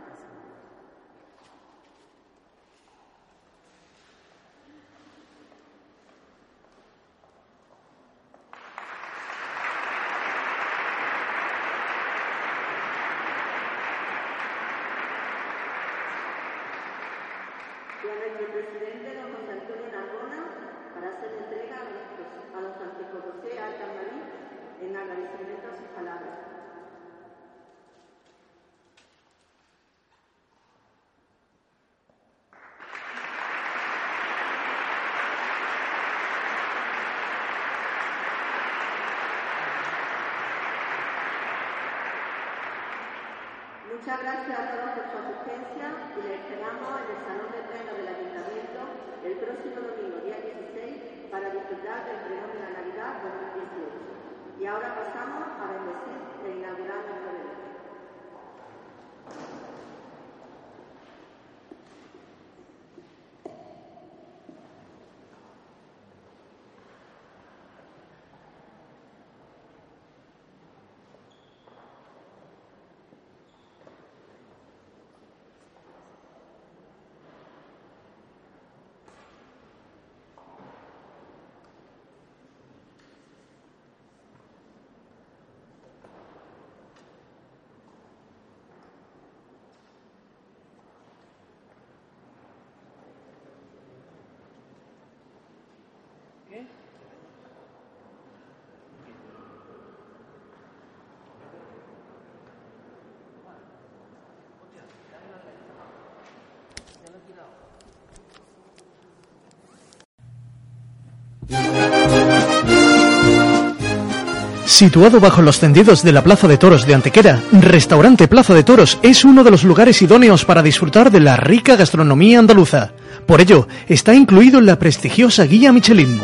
Y a nuestro presidente, don José Antonio Narbona, para hacer entrega a, nuestros, a don Francisco José Alcamarín en agradecimiento a sus palabras. Muchas gracias a todos por su asistencia y les esperamos en el Salón de Pleno del Ayuntamiento el próximo domingo, día 16, para disfrutar del pregón de la Navidad 2018. Y ahora pasamos a bendecir e inaugurar nuestro Situado bajo los tendidos de la Plaza de Toros de Antequera, Restaurante Plaza de Toros es uno de los lugares idóneos para disfrutar de la rica gastronomía andaluza. Por ello, está incluido en la prestigiosa guía Michelin.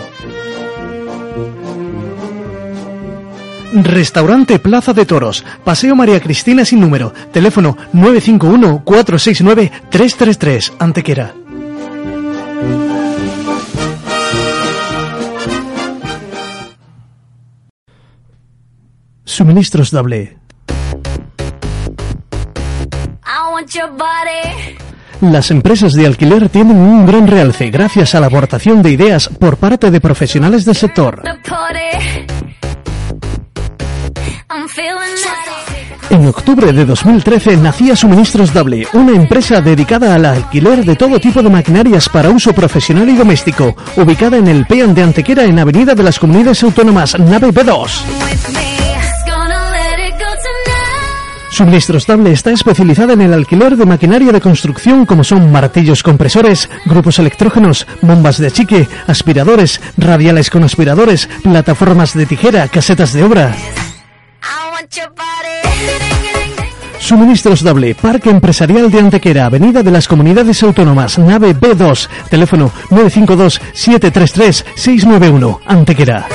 Restaurante Plaza de Toros, Paseo María Cristina sin número, teléfono 951-469-333, Antequera. Suministros doble. Las empresas de alquiler tienen un gran realce gracias a la aportación de ideas por parte de profesionales del sector. En octubre de 2013 nacía Suministros Doble, una empresa dedicada al alquiler de todo tipo de maquinarias para uso profesional y doméstico, ubicada en el Pean de Antequera en Avenida de las Comunidades Autónomas, nave B2. Tonight. Suministros Doble está especializada en el alquiler de maquinaria de construcción como son martillos compresores, grupos electrógenos, bombas de achique, aspiradores, radiales con aspiradores, plataformas de tijera, casetas de obra. Suministros Doble, Parque Empresarial de Antequera, Avenida de las Comunidades Autónomas, nave B2, teléfono 952-733-691, Antequera.